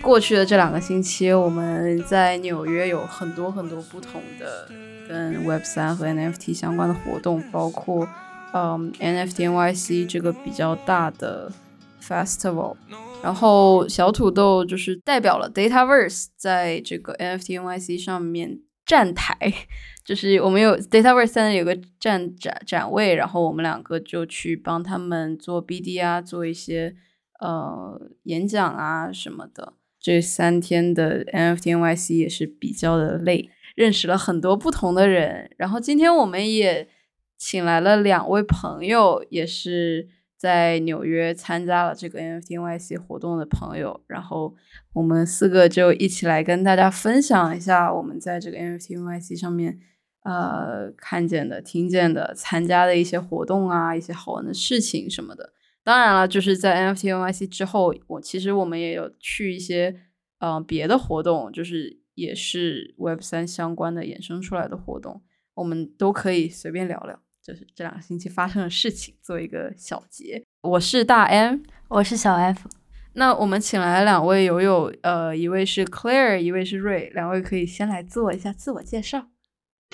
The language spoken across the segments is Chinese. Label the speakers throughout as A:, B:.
A: 过去的这两个星期，我们在纽约有很多很多不同的跟 Web 三和 NFT 相关的活动，包括嗯 NFT NYC 这个比较大的 festival。然后小土豆就是代表了 Dataverse 在这个 NFT NYC 上面站台，就是我们有 Dataverse 在那里有个站展展位，然后我们两个就去帮他们做 BD 啊，做一些呃演讲啊什么的。这三天的 NFT NYC 也是比较的累，认识了很多不同的人。然后今天我们也请来了两位朋友，也是在纽约参加了这个 NFT NYC 活动的朋友。然后我们四个就一起来跟大家分享一下我们在这个 NFT NYC 上面呃看见的、听见的、参加的一些活动啊，一些好玩的事情什么的。当然了，就是在 NFT NYC 之后，我其实我们也有去一些嗯、别的活动，就是也是 Web 三相关的衍生出来的活动，我们都可以随便聊聊，就是这两个星期发生的事情，做一个小结。我是大 M，
B: 我是小 F，
A: 那我们请来两位友友，呃，一位是 Claire，一位是瑞，两位可以先来做一下自我介绍。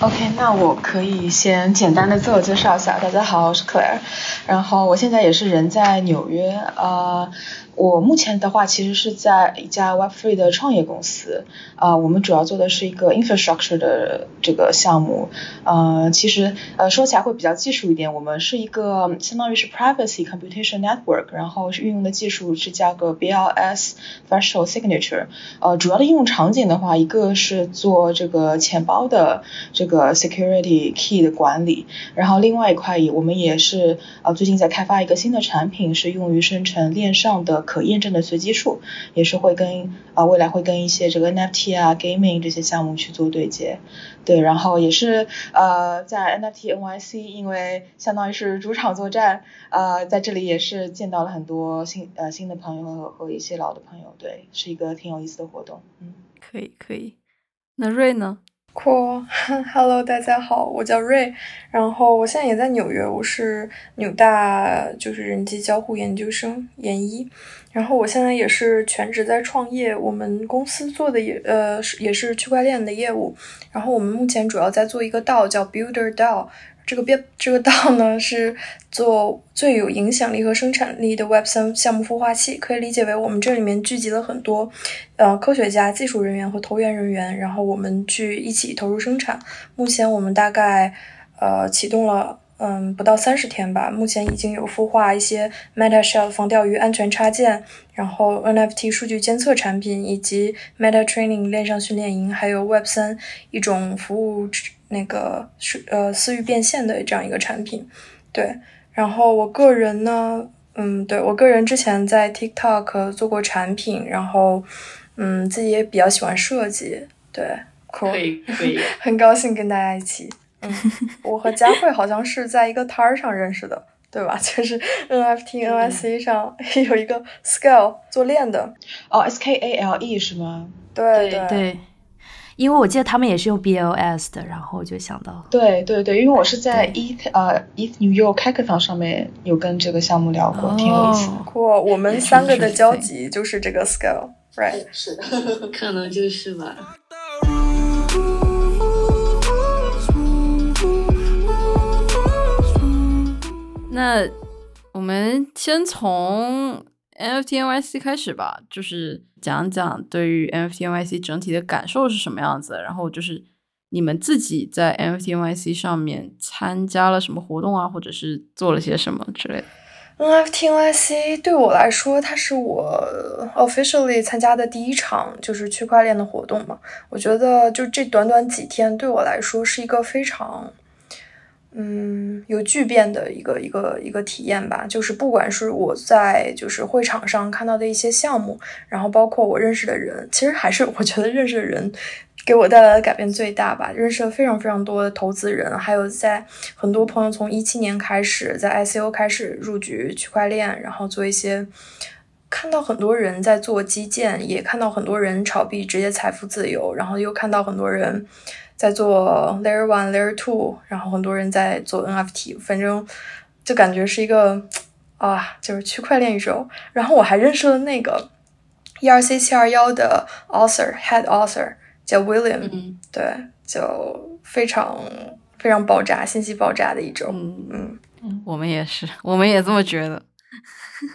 C: OK，那我可以先简单的自我介绍一下，大家好，我是 Claire，然后我现在也是人在纽约，呃，我目前的话其实是在一家 Web3 的创业公司，啊、我们主要做的是一个 infrastructure 的这个项目，呃，其实呃说起来会比较技术一点，我们是一个相当于是 privacy computation network，然后是运用的技术是叫个 BLS threshold signature，呃，主要的应用场景的话，一个是做这个钱包的这个 security key 的管理，然后另外一块也我们也是呃最近在开发一个新的产品，是用于生成链上的可验证的随机数，也是会跟呃未来会跟一些这个 NFT 啊 gaming 这些项目去做对接。对，然后也是呃在 NFT NYC，因为相当于是主场作战，呃在这里也是见到了很多新呃新的朋友和和一些老的朋友，对，是一个挺有意思的活动，嗯。
A: 可以，可以。那瑞呢？
D: 酷，Hello，大家好，我叫瑞，然后我现在也在纽约，我是纽大就是人机交互研究生研一，然后我现在也是全职在创业，我们公司做的也呃是也是区块链的业务，然后我们目前主要在做一个道叫 Builder DAO，这个编这个道呢是做最有影响力和生产力的 Web 三项目孵化器，可以理解为我们这里面聚集了很多呃科学家、技术人员和投研人员，然后我们去一起投入生产。目前我们大概呃启动了。嗯，不到三十天吧。目前已经有孵化一些 Meta Shell 防钓鱼安全插件，然后 NFT 数据监测产品，以及 Meta Training 链上训练营，还有 Web 三一种服务那个是呃私域变现的这样一个产品。对，然后我个人呢，嗯，对我个人之前在 TikTok 做过产品，然后嗯自己也比较喜欢设计。对，
C: 可以可以，
D: 很高兴跟大家一起。嗯，我和佳慧好像是在一个摊儿上认识的，对吧？就是 NFT、NYC 上 有一个 Scale 做链的。
C: 哦，S K A L E 是吗？
D: 对
C: 对
B: 对，因为我记得他们也是用 BLS 的，然后我就想到，
C: 对对对，因为我是在 ETH 呃 ETH New York Hackathon 上面有跟这个项目聊过，
B: 哦、
C: 挺有意思的。
D: 过，我们三个的交集就是这个 Scale，right？
C: 是的，
E: 可能就是吧。
A: 那我们先从 NFT NYC 开始吧，就是讲讲对于 NFT NYC 整体的感受是什么样子，然后就是你们自己在 NFT NYC 上面参加了什么活动啊，或者是做了些什么之类。
D: NFT NYC 对我来说，它是我 officially 参加的第一场就是区块链的活动嘛。我觉得就这短短几天对我来说是一个非常。嗯，有巨变的一个一个一个体验吧，就是不管是我在就是会场上看到的一些项目，然后包括我认识的人，其实还是我觉得认识的人给我带来的改变最大吧。认识了非常非常多的投资人，还有在很多朋友从一七年开始在 ICO 开始入局区块链，然后做一些。看到很多人在做基建，也看到很多人炒币直接财富自由，然后又看到很多人在做 Layer One、Layer Two，然后很多人在做 NFT，反正就感觉是一个啊，就是区块链宇宙。然后我还认识了那个 ERC 七二幺的 author head author 叫 William，、
A: 嗯
D: 对，就非常非常爆炸，信息爆炸的一周。
A: 嗯
D: 嗯，
A: 我们也是，我们也这么觉得。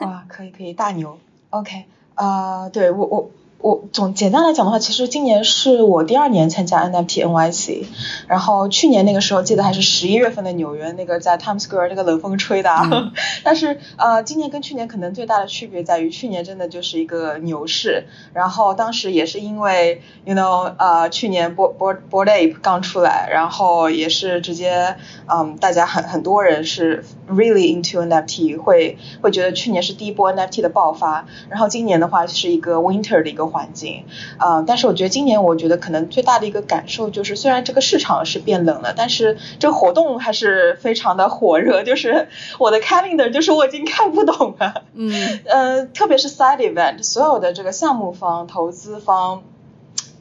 C: 哇，可以可以，大牛。OK，啊，对我我我总简单来讲的话，其实今年是我第二年参加 NFT NYC，然后去年那个时候记得还是十一月份的纽约，那个在 Times Square 那个冷风吹的啊。
A: 嗯
C: 但是呃，今年跟去年可能最大的区别在于，去年真的就是一个牛市，然后当时也是因为 you know 呃去年 Board Board Board Ape 刚出来，然后也是直接嗯大家很很多人是 really into NFT，会会觉得去年是第一波 NFT 的爆发，然后今年的话是一个 winter 的一个环境，呃，但是我觉得今年我觉得可能最大的一个感受就是，虽然这个市场是变冷了，但是这个活动还是非常的火热，就是我的 calendar 就是我已经看不懂了。
A: 嗯
C: 呃，特别是 side event，所有的这个项目方、投资方，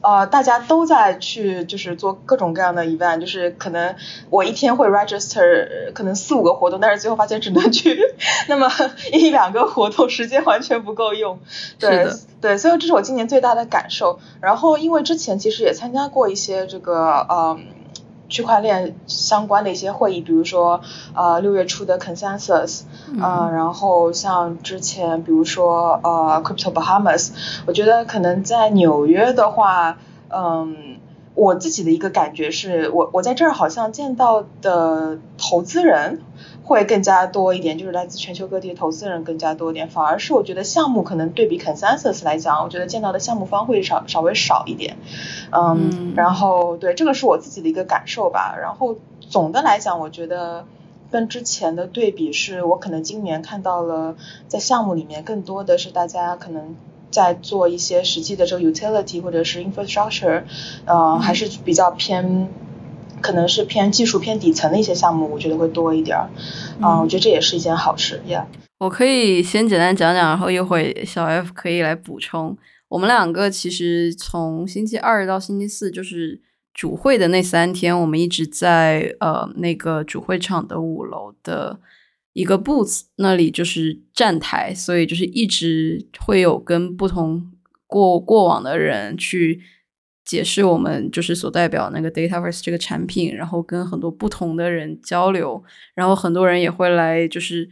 C: 呃，大家都在去就是做各种各样的 event，就是可能我一天会 register 呃可能四五个活动，但是最后发现只能去那么 一两个活动，时间完全不够用。对对，所以这是我今年最大的感受。然后因为之前其实也参加过一些这个嗯。区块链相关的一些会议，比如说呃六月初的 Consensus，呃，然后像之前比如说呃 Crypto Bahamas，我觉得可能在纽约的话，嗯，我自己的一个感觉是我我在这儿好像见到的投资人会更加多一点，就是来自全球各地的投资人更加多一点，反而是我觉得项目可能对比 Consensus 来讲，我觉得见到的项目方会少稍微少一点，嗯，
A: 嗯
C: 然后对这个是我自己的一个感受吧，然后总的来讲，我觉得。跟之前的对比是，我可能今年看到了在项目里面更多的是大家可能在做一些实际的这个 utility 或者是 infrastructure，呃，还是比较偏，可能是偏技术偏底层的一些项目，我觉得会多一点儿。啊、我觉得这也是一件好事耶。
A: 我可以先简单讲讲，然后一会小 F 可以来补充。我们两个其实从星期二到星期四，就是主会的那三天，我们一直在呃那个主会场的五楼的一个 booth 那里，就是站台，所以就是一直会有跟不同过过往的人去解释我们就是所代表那个 Dataverse 这个产品，然后跟很多不同的人交流，然后很多人也会来就是。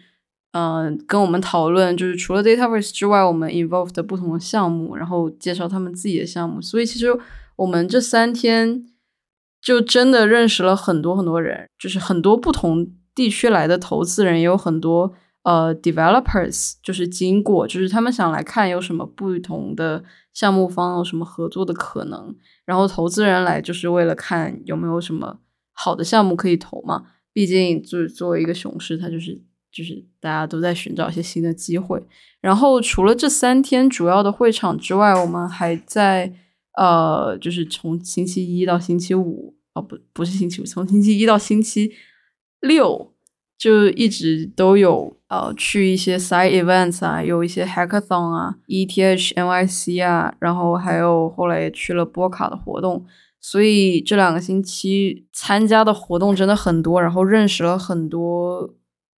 A: 嗯，跟我们讨论，就是除了 Dataverse 之外，我们 involve 的不同的项目，然后介绍他们自己的项目。所以其实我们这三天就真的认识了很多很多人，就是很多不同地区来的投资人，也有很多呃 developers，就是经过，就是他们想来看有什么不同的项目方有什么合作的可能，然后投资人来就是为了看有没有什么好的项目可以投嘛。毕竟就是作为一个熊市，它就是。就是大家都在寻找一些新的机会，然后除了这三天主要的会场之外，我们还在呃，就是从星期一到星期五，哦不不是星期五，从星期一到星期六就一直都有呃去一些 side events 啊，有一些 hackathon 啊，ETH NYC 啊，然后还有后来也去了波卡的活动。所以这两个星期参加的活动真的很多，然后认识了很多。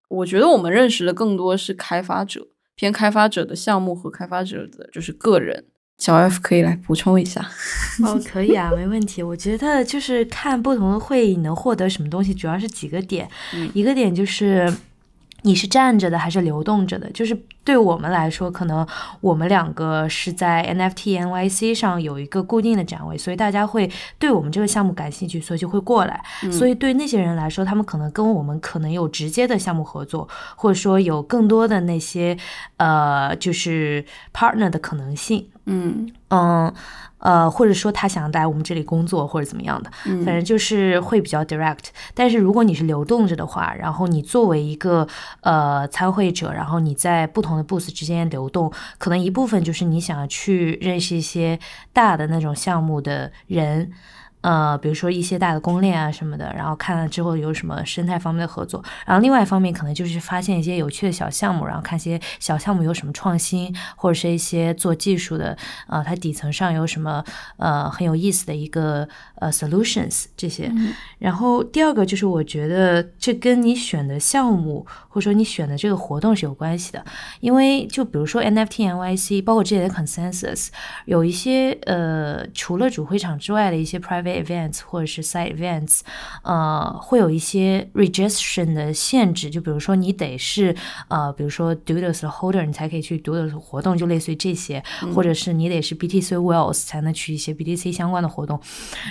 A: 我觉得我们认识的更多是开发者，偏开发者的项目和开发者的就是个人。小 F 可以来补充一下。
B: 哦，可以啊，没问题。我觉得就是看不同的会议能获得什么东西，主要是几个点。
A: 嗯
B: 一个点就是你是站着的还是流动着的，就是对我们来说，可能我们两个是在 NFT NYC 上有一个固定的展位，所以大家会对我们这个项目感兴趣，所以就会过来。所以对那些人来说，他们可能跟我们可能有直接的项目合作，或者说有更多的那些呃，就是 partner 的可能性。
A: 嗯
B: 嗯，呃，或者说他想来我们这里工作或者怎么样的，
A: 嗯
B: 反正就是会比较 direct。但是如果你是流动着的话，然后你作为一个呃参会者，然后你在不同的 booth 之间流动，可能一部分就是你想要去认识一些大的那种项目的人。呃，比如说一些大的公链啊什么的，然后看了之后有什么生态方面的合作，然后另外一方面可能就是发现一些有趣的小项目，然后看些小项目有什么创新，或者是一些做技术的，呃，它底层上有什么呃很有意思的一个呃 solutions 这些。然后第二个就是我觉得这跟你选的项目或者说你选的这个活动是有关系的，因为就比如说 NFT NYC，包括这些的 consensus，有一些呃除了主会场之外的一些 private events 或者是 side events，呃，会有一些 registration 的限制，就比如说你得是呃，比如说 Doodles 的 holder，你才可以去 Doodles 活动，就类似于这些，或者是你得是 BTC Wells 才能去一些 BTC 相关的活动。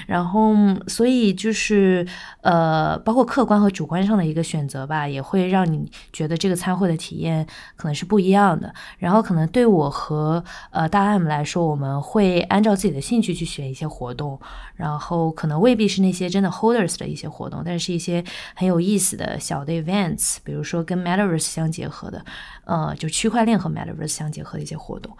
B: 然后，然后所以就是呃，包括客观和主观上的一个选择吧，也会让你觉得这个参会的体验可能是不一样的。然后，可能对我和呃大 M 来说，我们会按照自己的兴趣去选一些活动，然后。后可能未必是那些真的 holders 的一些活动，但是一些很有意思的小的 events，比如说跟 metaverse 相结合的，呃，就区块链和 metaverse 相结合的一些活动。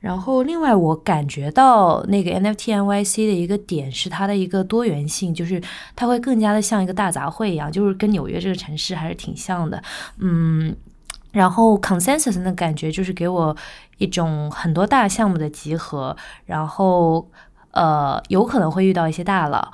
B: 然后另外我感觉到那个 NFT NYC 的一个点是它的一个多元性，就是它会更加的像一个大杂烩一样，就是跟纽约这个城市还是挺像的。嗯，然后 consensus 的感觉就是给我一种很多大项目的集合，然后。呃，有可能会遇到一些大佬，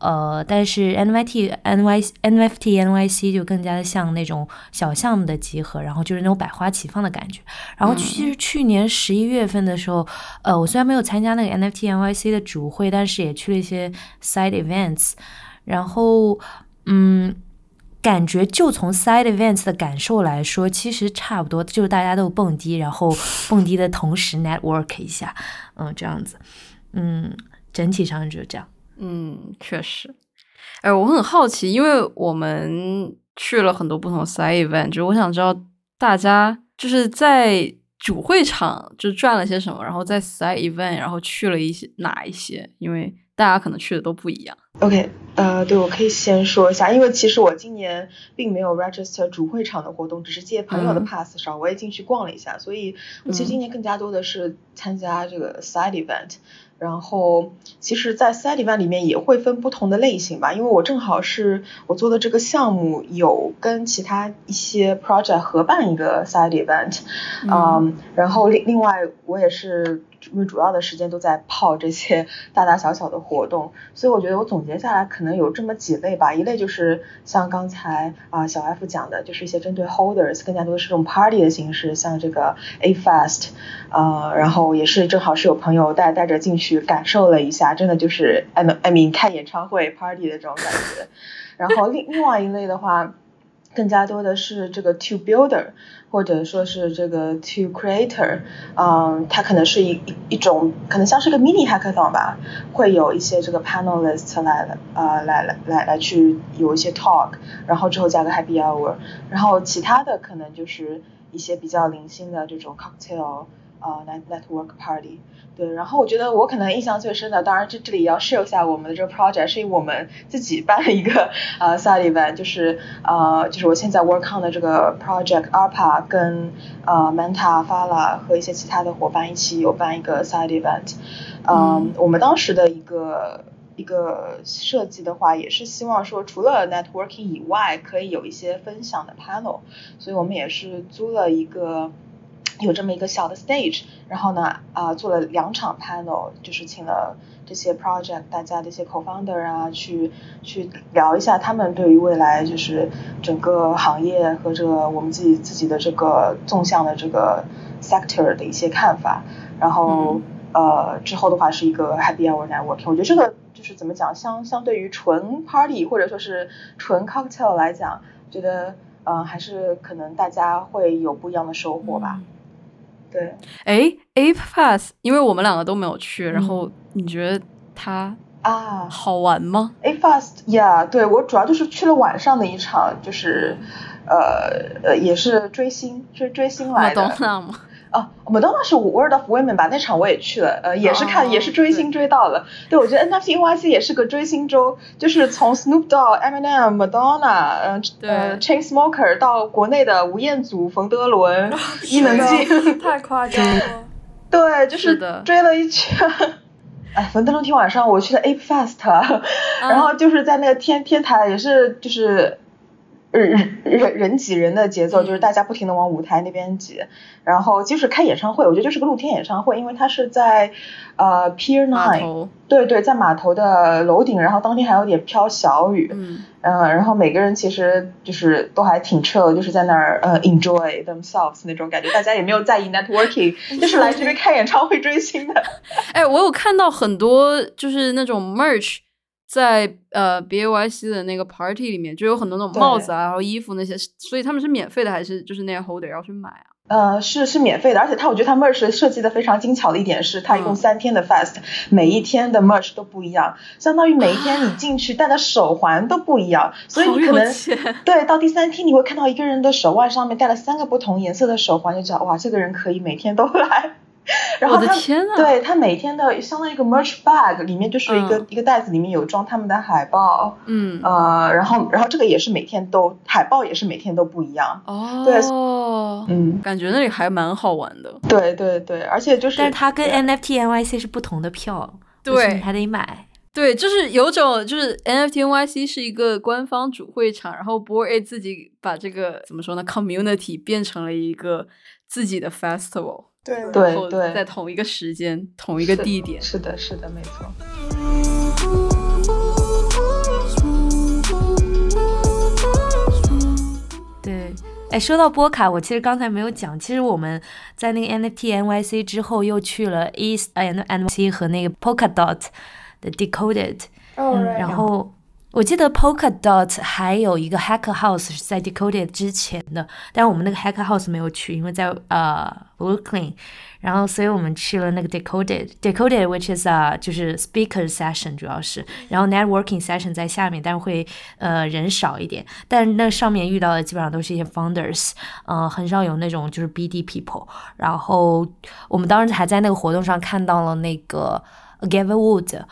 B: 呃，但是 NYT、NY、NFT、NYC 就更加的像那种小项目的集合，然后就是那种百花齐放的感觉。然后其实去年十一月份的时候，呃，我虽然没有参加那个 NFT、NYC 的主会，但是也去了一些 side events。然后，嗯，感觉就从 side events 的感受来说，其实差不多，就是大家都蹦迪，然后蹦迪的同时 network 一下，嗯，这样子。嗯，整体上就是这样。
A: 嗯，确实。哎，我很好奇，因为我们去了很多不同的 side event，就我想知道大家就是在主会场就赚了些什么，然后在 side event 然后去了一些哪一些，因为大家可能去的都不一样。
C: OK，呃，对，我可以先说一下，因为其实我今年并没有 register 主会场的活动，只是借朋友的 pass 上，我也进去逛了一下，所以我其实今年更加多的是参加这个 side event。然后，其实，在 side event 里面也会分不同的类型吧，因为我正好是我做的这个项目有跟其他一些 project 合办一个 side event，嗯，然后另另外我也是。因为主要的时间都在泡这些大大小小的活动，所以我觉得我总结下来可能有这么几类吧。一类就是像刚才啊小 F 讲的，就是一些针对 holders 更加多的是这种 party 的形式，像这个 A Fest，呃，然后也是正好是有朋友带带着进去感受了一下，真的就是 I mean 看演唱会 party 的这种感觉。然后另另外一类的话。更加多的是这个 to builder，或者说是这个 to creator，嗯，它可能是一一一种，可能像是个 mini hackathon 吧，会有一些这个 panelist 来了，呃，来来来来去有一些 talk，然后之后加个 happy hour，然后其他的可能就是一些比较零星的这种 cocktail，呃，net network party。对，然后我觉得我可能印象最深的，当然这这里要 share 一下我们的这个 project，是因为我们自己办了一个呃 side event，就是呃就是我现在 work on 的这个 project ARPA 跟啊 Manta Fala 和一些其他的伙伴一起有办一个 side event，嗯，我们当时的一个一个设计的话，也是希望说除了 networking 以外，可以有一些分享的 panel，所以我们也是租了一个。有这么一个小的 stage，然后呢，啊，做了两场 panel，就是请了这些 project 大家的一些 co-founder 啊，去去聊一下他们对于未来就是整个行业和这个我们自己自己的这个纵向的这个 sector 的一些看法。然后呃，之后的话是一个 happy hour networking。我觉得这个就是怎么讲，相相对于纯 party 或者说是纯 cocktail 来讲，觉得嗯还是可能大家会有不一样的收获吧。对，
A: 哎，A Pass，因为我们两个都没有去，然后你觉得它
C: 啊
A: 好玩吗
C: ？APAS，yeah，，对我主要就是去了晚上的一场，就是呃呃也是追星追追星来的。哦，Madonna 是 World of Women 吧？那场我也去了，呃，也是看，也是追星追到了。对，我觉得 NFT NYC 也是个追星周，就是从 Snoop Dogg、Eminem、Madonna，呃呃，Chainsmoker 到国内的吴彦祖、冯德伦、伊能静，
D: 太夸张了。
C: 对，就是追了一圈。哎，冯德伦天晚上我去了 Ape Fest，然后就是在那个天天台也是就是。人人人挤人的节奏，就是大家不停的往舞台那边挤，然后即使开演唱会，我觉得就是个露天演唱会，因为它是在呃 Pier Nine，对对，在码头的楼顶，然后当天还有点飘小雨，嗯，然后每个人其实就是都还挺 chill，就是在那儿呃 enjoy themselves 那种感觉，大家也没有在意 networking，就是来这边看演唱会追星的。
A: 哎，我有看到很多就是那种 merch。在呃 B A Y C 的那个 party 里面，就有很多那种帽子啊，然后衣服那些，所以他们是免费的还是就是那些 holder 要去买啊？
C: 呃，是是免费的，而且他我觉得他 merch 设计的非常精巧的一点是，他一共三天的 fast，每一天的 merch 都不一样，相当于每一天你进去戴的手环都不一样，所以你可能对到第三天你会看到一个人的手腕上面戴了三个不同颜色的手环，就知道哇，这个人可以每天都来。然后他对他每天的相当于一个 merch bag 里面就是一个一个袋子里面有装他们的海报，嗯。呃然后然后这个也是每天都海报也是每天都不一样
A: 哦。
C: 对
A: 嗯。感觉那里还蛮好玩的。
C: 对对对而且就是
B: 但是它跟 NFT NYC 是不同的票
A: 对
B: 你还得买。
A: 对就是有种就是 NFT NYC 是一个官方主会场然后 A 自己把这个怎么说呢 community 变成了一个自己的 festival。
D: 对
C: 对对，
A: 在同一个时间、同一个地点，
C: 是的，是的，没错。
B: 对，哎，说到波卡，我其实刚才没有讲，其实我们在那个 NFT NYC 之后，又去了 East and NYC 和那个 Polkadot 的 Decoded，然后。我记得 Polkadot 还有一个 Hacker House 是在 Decoded 之前的，但是我们那个 Hacker House 没有去，因为在呃 Brooklyn，然后所以我们去了那个 Decoded。Decoded which is 啊就是 Speaker Session 主要是，然后 Networking Session 在下面，但是会呃人少一点，但是那上面遇到的基本上都是一些 Founders，呃很少有那种就是 BD People。然后我们当时还在那个活动上看到了那个 Gavin Wood。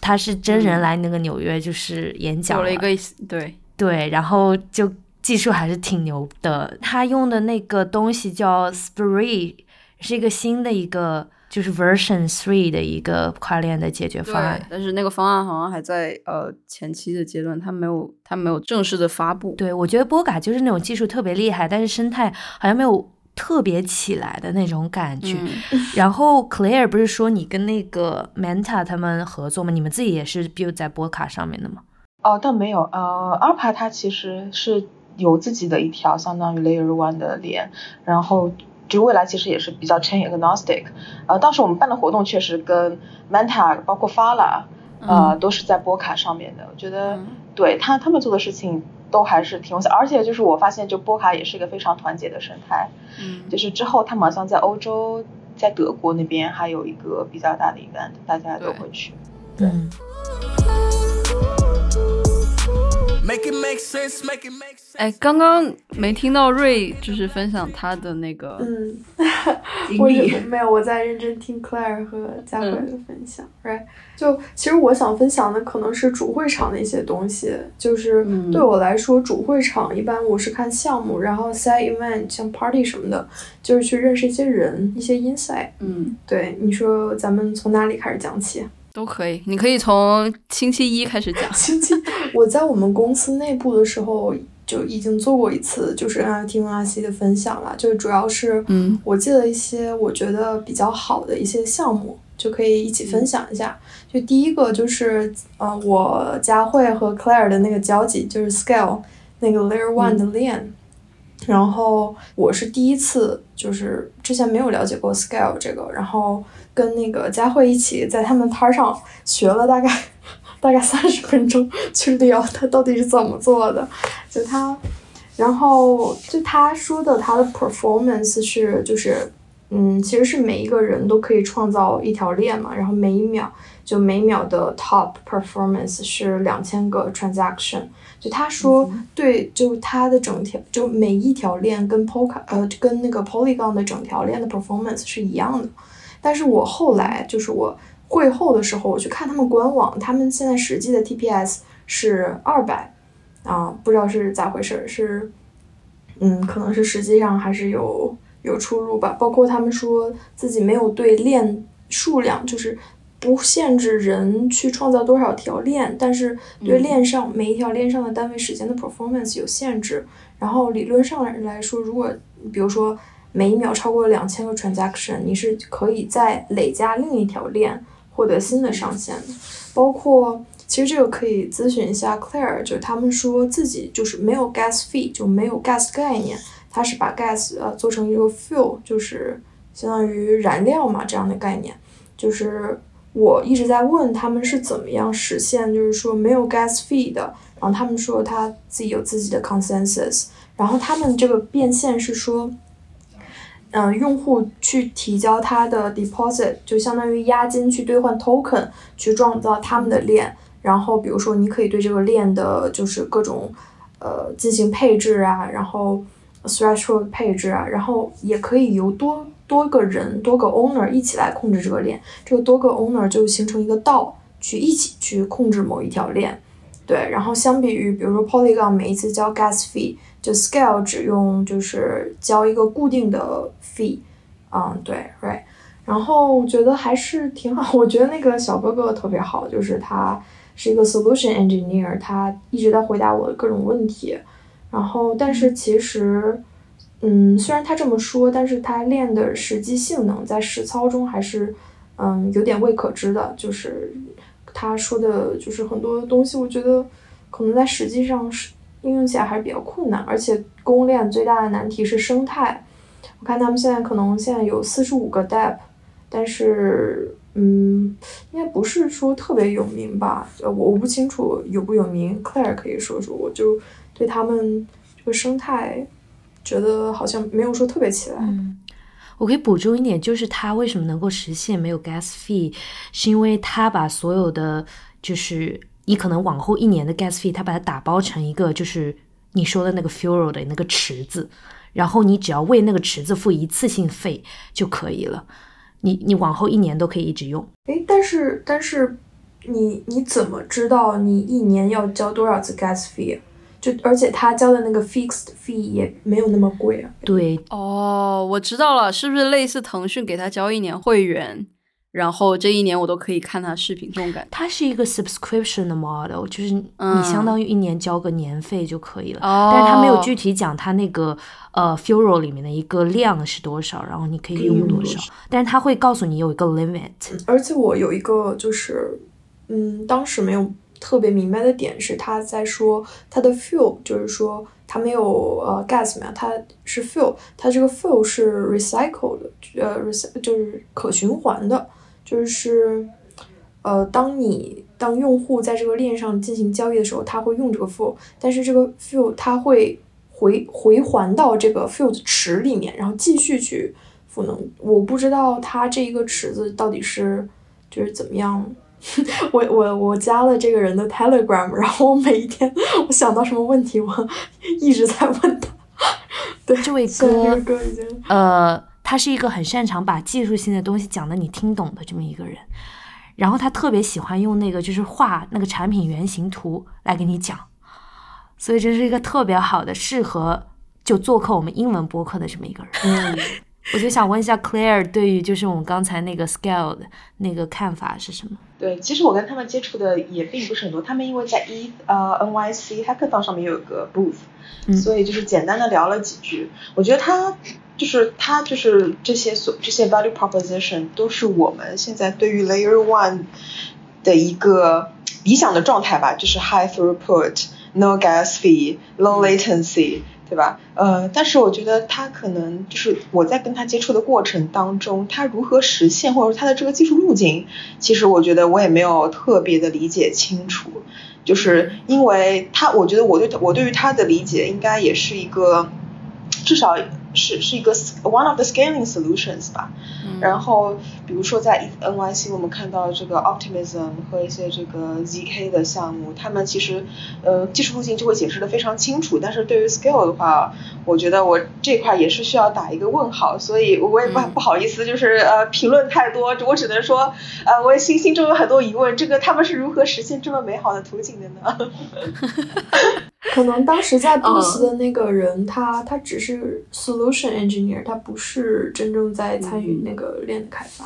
B: 他是真人来那个纽约，就是演讲
A: 了一个对
B: 对，然后就技术还是挺牛的。他用的那个东西叫 Spree，是一个新的一个就是 Version Three 的一个跨链的解决方案。
A: 但是那个方案好像还在呃前期的阶段，它没有它没有正式的发布。
B: 对，我觉得波卡就是那种技术特别厉害，但是生态好像没有。特别起来的那种感觉，然后 Claire 不是说你跟那个 Manta 他们合作吗？你们自己也是 build 在波卡上面的吗？
C: 哦，倒没有，呃，Arpa 它其实是有自己的一条相当于 Layer One 的链，然后就未来其实也是比较 chain agnostic。呃，当时我们办的活动确实跟 Manta 包括 Fala，呃，都是在波卡上面的。我觉得对他他们做的事情。都还是挺有而且就是我发现，就波卡也是一个非常团结的生态。嗯，就是之后他们好像在欧洲，在德国那边还有一个比较大的 event，大家都会去。
B: 对。
A: 哎，刚刚没听到瑞就是分享他的那个
D: 嗯 经历，没有，我在认真听 Claire 和佳慧的分享。Right，就其实我想分享的可能是主会场的一些东西，就是对我来说，主会场一般我是看项目，然后 side event 像 party 什么的，就是去认识一些人，一些 insight。
A: 嗯，
D: 对，你说咱们从哪里开始讲起？
A: 都可以，你可以从星期一开始讲。
D: 星期，我在我们公司内部的时候就已经做过一次，就是 NYC 的分享了，就主要是，
A: 嗯，
D: 我记得一些我觉得比较好的一些项目，就可以一起分享一下。就第一个就是，呃，我佳慧和 Claire 的那个交集，就是 Scale 那个 Layer One 的链，然后我是第一次，就是之前没有了解过 Scale 这个，然后。跟那个佳慧一起在他们摊上学了大概大概三十分钟去聊他到底是怎么做的，就他，然后就他说的他的 performance 是就是嗯其实是每一个人都可以创造一条链嘛，然后每一秒就每秒的 top performance 是两千个 transaction，就他说对就他的整条就每一条链跟 Polka 呃跟那个 Polygon 的整条链的 performance 是一样的。但是我后来就是我会后的时候，我去看他们官网，他们现在实际的 TPS 是二百，啊，不知道是咋回事，是，嗯，可能是实际上还是有有出入吧。包括他们说自己没有对链数量，就是不限制人去创造多少条链，但是对链上每一条链上的单位时间的 performance 有限制。然后理论上来说，如果比如说每一秒超过两千个 transaction，你是可以再累加另一条链获得新的上限的。包括其实这个可以咨询一下 Claire，就他们说自己就是没有 gas fee，就没有 gas 概念，它是把 gas 呃做成一个 fuel，就是相当于燃料嘛这样的概念。就是我一直在问他们是怎么样实现，就是说没有 gas fee 的。然后他们说他自己有自己的 consensus，然后他们这个变现是说，嗯，用户去提交他的 deposit，就相当于押金去兑换 token，去创造他们的链。然后比如说你可以对这个链的，就是各种呃进行配置啊，然后 threshold 配置啊，然后也可以由多多个人、多个 owner 一起来控制这个链。这个多个 owner 就形成一个道，去一起去控制某一条链。对，然后相比于比如说 Polygon 每一次交 gas fee，就 Scale 只用就是交一个固定的 fee，嗯，对，right，然后我觉得还是挺好，我觉得那个小哥哥特别好，就是他是一个 solution engineer，他一直在回答我的各种问题，然后但是其实，嗯，虽然他这么说，但是他练的实际性能在实操中还是嗯有点未可知的，就是。他说的就是很多东西，我觉得可能在实际上是应用起来还是比较困难，而且公链最大的难题是生态。我看他们现在可能现在有四十五个 DAP，但是嗯，应该不是说特别有名吧？呃，我我不清楚有不有名，Claire 可以说说。我就对他们这个生态觉得好像没有说特别起来。
B: 我可以补充一点，就是它为什么能够实现没有 gas fee，是因为它把所有的，就是你可能往后一年的 gas fee，它把它打包成一个就是你说的那个 fuel 的那个池子，然后你只要为那个池子付一次性费就可以了，你你往后一年都可以一直用。
D: 诶，但是但是你你怎么知道你一年要交多少次 gas fee？就而且他交的那个 fixed fee 也没有那么贵啊。
B: 对，
A: 哦，我知道了，是不是类似腾讯给他交一年会员，然后这一年我都可以看他视频这种感觉？
B: 它是一个 subscription 的 model，就是你相当于一年交个年费就可以了。
A: 哦。
B: 但是他没有具体讲他那个呃 furo 里面的一个量是多少，然后你可以用多少。但是他会告诉你有一个 limit。
D: 而且我有一个就是，嗯，当时没有。特别明白的点是，他在说他的 fuel，就是说他没有呃 gas 嘛，它是 fuel，它这个 fuel 是 recycled，呃 rec 就是可循环的，就是呃当你当用户在这个链上进行交易的时候，他会用这个 fuel，但是这个 fuel 它会回回还到这个 fuel 的池里面，然后继续去赋能。我不知道它这一个池子到底是就是怎么样。我我我加了这个人的 Telegram，然后我每一天我想到什么问题，我 一直在问他。对，
B: 这位
D: 哥，
B: 呃，他是一个很擅长把技术性的东西讲的你听懂的这么一个人，然后他特别喜欢用那个就是画那个产品原型图来给你讲，所以这是一个特别好的适合就做客我们英文播客的这么一个人。
A: 嗯。
B: 我就想问一下 Claire，对于就是我们刚才那个 scale 的那个看法是什么？
C: 对，其实我跟他们接触的也并不是很多，他们因为在 E 呃 NYC Hackathon 上面有个 booth，嗯所以就是简单的聊了几句。我觉得他就是他就是这些所这些 value proposition 都是我们现在对于 Layer One 的一个理想的状态吧，就是 high throughput，no gas fee，low latency。对吧？呃，但是我觉得他可能就是我在跟他接触的过程当中，他如何实现，或者说他的这个技术路径，其实我觉得我也没有特别的理解清楚。就是因为他，我觉得我对我对于他的理解应该也是一个，至少。是是一个 one of the scaling solutions 吧，然后 比如说在 NYC 我们看到这个 Optimism 和一些这个 ZK 的项目，他们其实呃技术路径就会解释的非常清楚，但是对于 scale 的话，我觉得我这块也是需要打一个问号，所以我也不不好意思就是呃评论太多，我只能说呃我心心中有很多疑问，这个他们是如何实现这么美好的图景的呢？
D: 可能当时在公司的那个人，他 他只是 solution engineer，他不是真正在参与那个链的开发。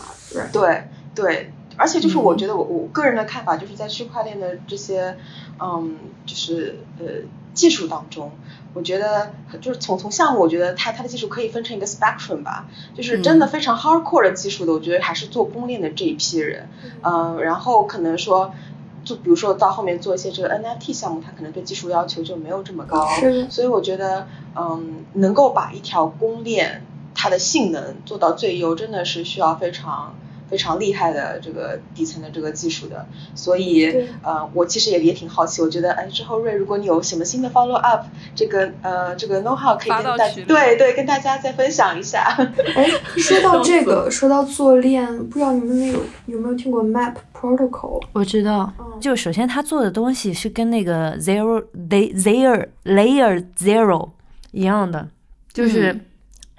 C: 对对而且就是我觉得我我个人的看法就是在区块链的这些嗯就是呃技术当中。我觉得就是从从项目，我觉得它它的技术可以分成一个 spectrum 吧，就是真的非常 hardcore 的技术的，我觉得还是做公链的这一批人，嗯，然后可能说，就比如说到后面做一些这个 NFT 项目，它可能对技术要求就没有这么高，所以我觉得，嗯，能够把一条公链它的性能做到最优，真的是需要非常。非常厉害的这个底层的这个技术的，所以呃，我其实也也挺好奇，我觉得哎，之后瑞，如果你有什么新的 follow up，这个呃这个 know how 可以跟大对对跟大家再分享一下。
D: 哎，说到 这个，说到做链，不知道你们有有没有听过 Map Protocol？
B: 我知道，就首先他做的东西是跟那个 Zero、They、Zero Layer Zero 一样的，就是。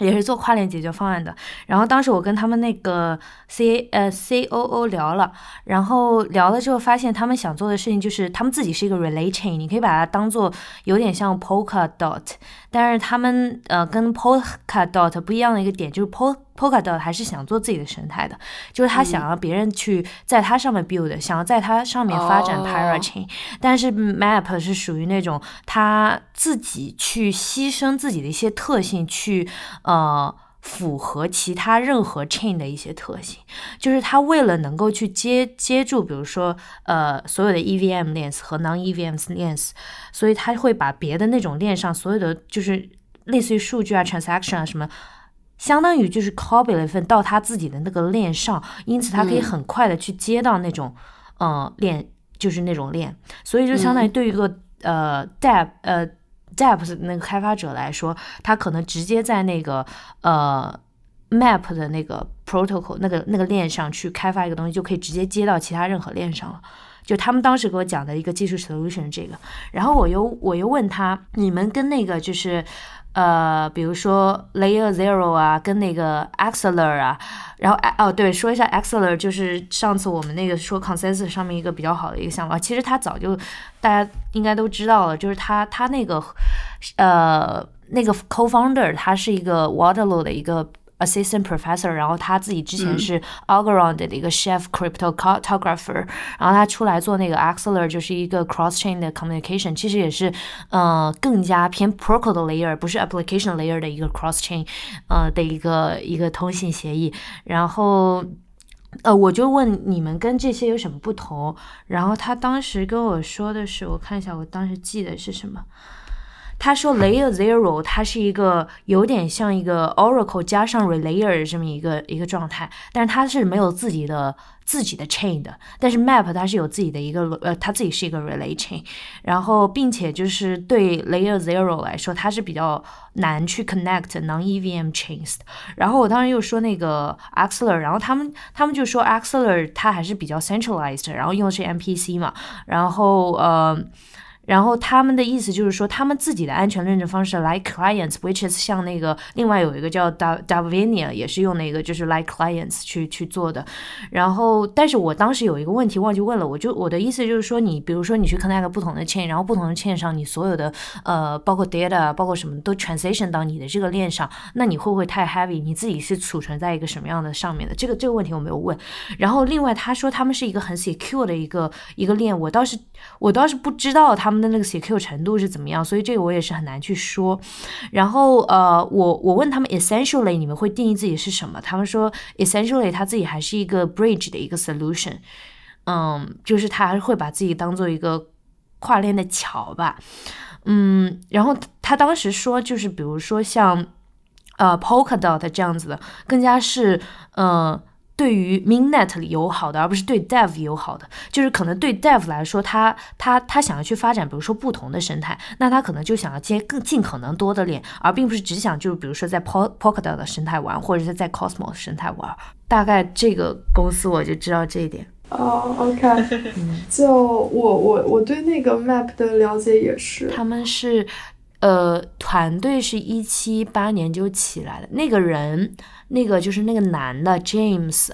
B: 也是做跨链解决方案的，然后当时我跟他们那个 C 呃 C O O 聊了，然后聊了之后发现他们想做的事情就是他们自己是一个 relay chain，你可以把它当做有点像 Polkadot，但是他们呃跟 Polkadot 不一样的一个点就是 Pol Polkadot 还是想做自己的生态的，就是他想要别人去在它上面 build，想要在它上面发展 parachain，但是 Map 是属于那种他自己去牺牲自己的一些特性去呃符合其他任何 chain 的一些特性，就是他为了能够去接接住，比如说呃所有的 EVM 链和 non EVM 链，所以他会把别的那种链上所有的就是类似于数据啊 transaction 啊什么。相当于就是 copy 了一份到他自己的那个链上，因此他可以很快的去接到那种，呃链，就是那种链，所以就相当于对于一个呃 depp 呃 depp 那个开发者来说，他可能直接在那个呃 map 的那个 protocol 那个那个链上去开发一个东西，就可以直接接到其他任何链上了。就他们当时给我讲的一个技术 solution 这个，然后我又我又问他，你们跟那个就是。呃，比如说 Layer Zero 啊，跟那个 Axler 啊，然后哦对，说一下 Axler，就是上次我们那个说 Consensus 上面一个比较好的一个想法，其实他早就大家应该都知道了，就是他他那个呃那个 Co-founder 他是一个 Waterloo 的一个。Assistant professor，然后他自己之前是 Algorand 的一个 chef cryptographer，然后他出来做那个 Axler，就是一个 cross chain 的 communication，其实也是呃更加偏 protocol 的 layer，不是 application layer 的一个 cross chain，呃的一个一个通信协议。然后呃我就问你们跟这些有什么不同？然后他当时跟我说的是，我看一下我当时记得是什么。他说，Layer Zero 它是一个有点像一个 Oracle 加上 Relayer 这么一个一个状态，但是它是没有自己的自己的 chain 的。但是 Map 它是有自己的一个呃，它自己是一个 Relay chain，然后并且就是对 Layer Zero 来说，它是比较难去 connect non EVM chains 的。然后我当时又说那个 Axler，然后他们他们就说 Axler 它还是比较 centralized，然后用的是 MPC 嘛，然后呃。然后他们的意思就是说，他们自己的安全认证方式 like clients，which is 像那个另外有一个叫 Da Davinia，也是用那个就是 like clients 去去做的。然后，但是我当时有一个问题忘记问了，我就我的意思就是说，你比如说你去 connect 不同的 chain，然后不同的 chain 上你所有的呃包括 data 包括什么都 transition 到你的这个链上，那你会不会太 heavy？你自己是储存在一个什么样的上面的？这个这个问题我没有问。然后另外他说他们是一个很 secure 的一个一个链，我倒是我倒是不知道他们他们。的那个 secure 程度是怎么样？所以这个我也是很难去说。然后呃，我我问他们 essentially 你们会定义自己是什么？他们说 essentially 他自己还是一个 bridge 的一个 solution，嗯，就是他还会把自己当做一个跨链的桥吧。嗯，然后他当时说就是比如说像呃 Polkadot 这样子的，更加是嗯。对于 Mainnet 友好的，而不是对 Dev 友好的，就是可能对 Dev 来说，他他他想要去发展，比如说不同的生态，那他可能就想要接更尽可能多的链，而并不是只想就比如说在 Polkadot 的生态玩，或者是在 Cosmos 生态玩。大概这个公司我就知道这一点。
D: 哦，OK，就我我我对那个 Map 的了解也是，
B: 他们是。呃，团队是一七一八年就起来的，那个人，那个就是那个男的 James，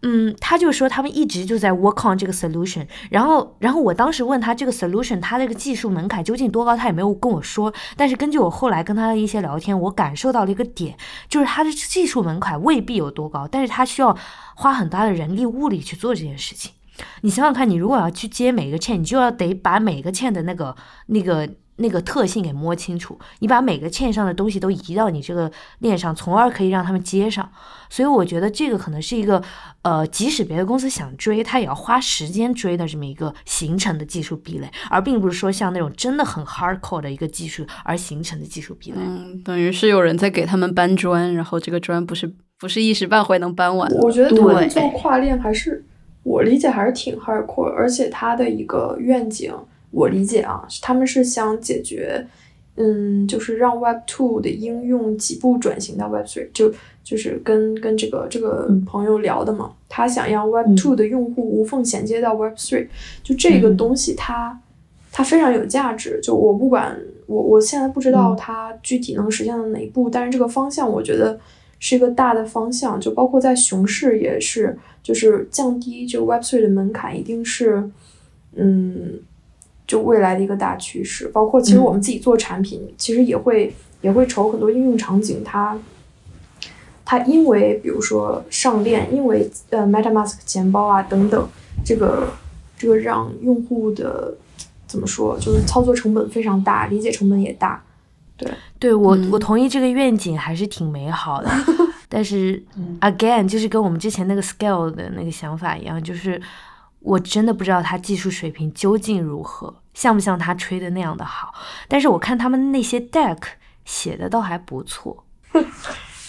B: 嗯，他就说他们一直就在 work on 这个 solution，然后，然后我当时问他这个 solution，他这个技术门槛究竟多高，他也没有跟我说，但是根据我后来跟他的一些聊天，我感受到了一个点，就是他的技术门槛未必有多高，但是他需要花很大的人力物力去做这件事情。你想想看，你如果要去接每个 chain，你就要得把每个 chain 的那个那个。那个特性给摸清楚，你把每个线上的东西都移到你这个链上，从而可以让他们接上。所以我觉得这个可能是一个，呃，即使别的公司想追，他也要花时间追的这么一个形成的技术壁垒，而并不是说像那种真的很 hardcore 的一个技术而形成的技术壁垒。
A: 嗯，等于是有人在给他们搬砖，然后这个砖不是不是一时半会能搬完。
D: 我觉得他们做跨链还是我理解还是挺 hardcore，而且它的一个愿景。我理解啊，他们是想解决，嗯，就是让 Web Two 的应用几步转型到 Web Three，就就是跟跟这个这个朋友聊的嘛，他想让 Web Two 的用户无缝衔接到 Web Three，就这个东西它它非常有价值。就我不管我我现在不知道它具体能实现到哪一步，但是这个方向我觉得是一个大的方向，就包括在熊市也是，就是降低这个 Web Three 的门槛，一定是嗯。就未来的一个大趋势，包括其实我们自己做产品，其实也会也会愁很多应用场景，它它因为比如说上链，因为呃 MetaMask 钱包啊等等，这个这个让用户的怎么说，就是操作成本非常大，理解成本也大。对，
B: 对我我同意这个愿景还是挺美好的，但是 again 就是跟我们之前那个 scale 的那个想法一样，就是。我真的不知道他技术水平究竟如何，像不像他吹的那样的好？但是我看他们那些 deck 写的倒还不错。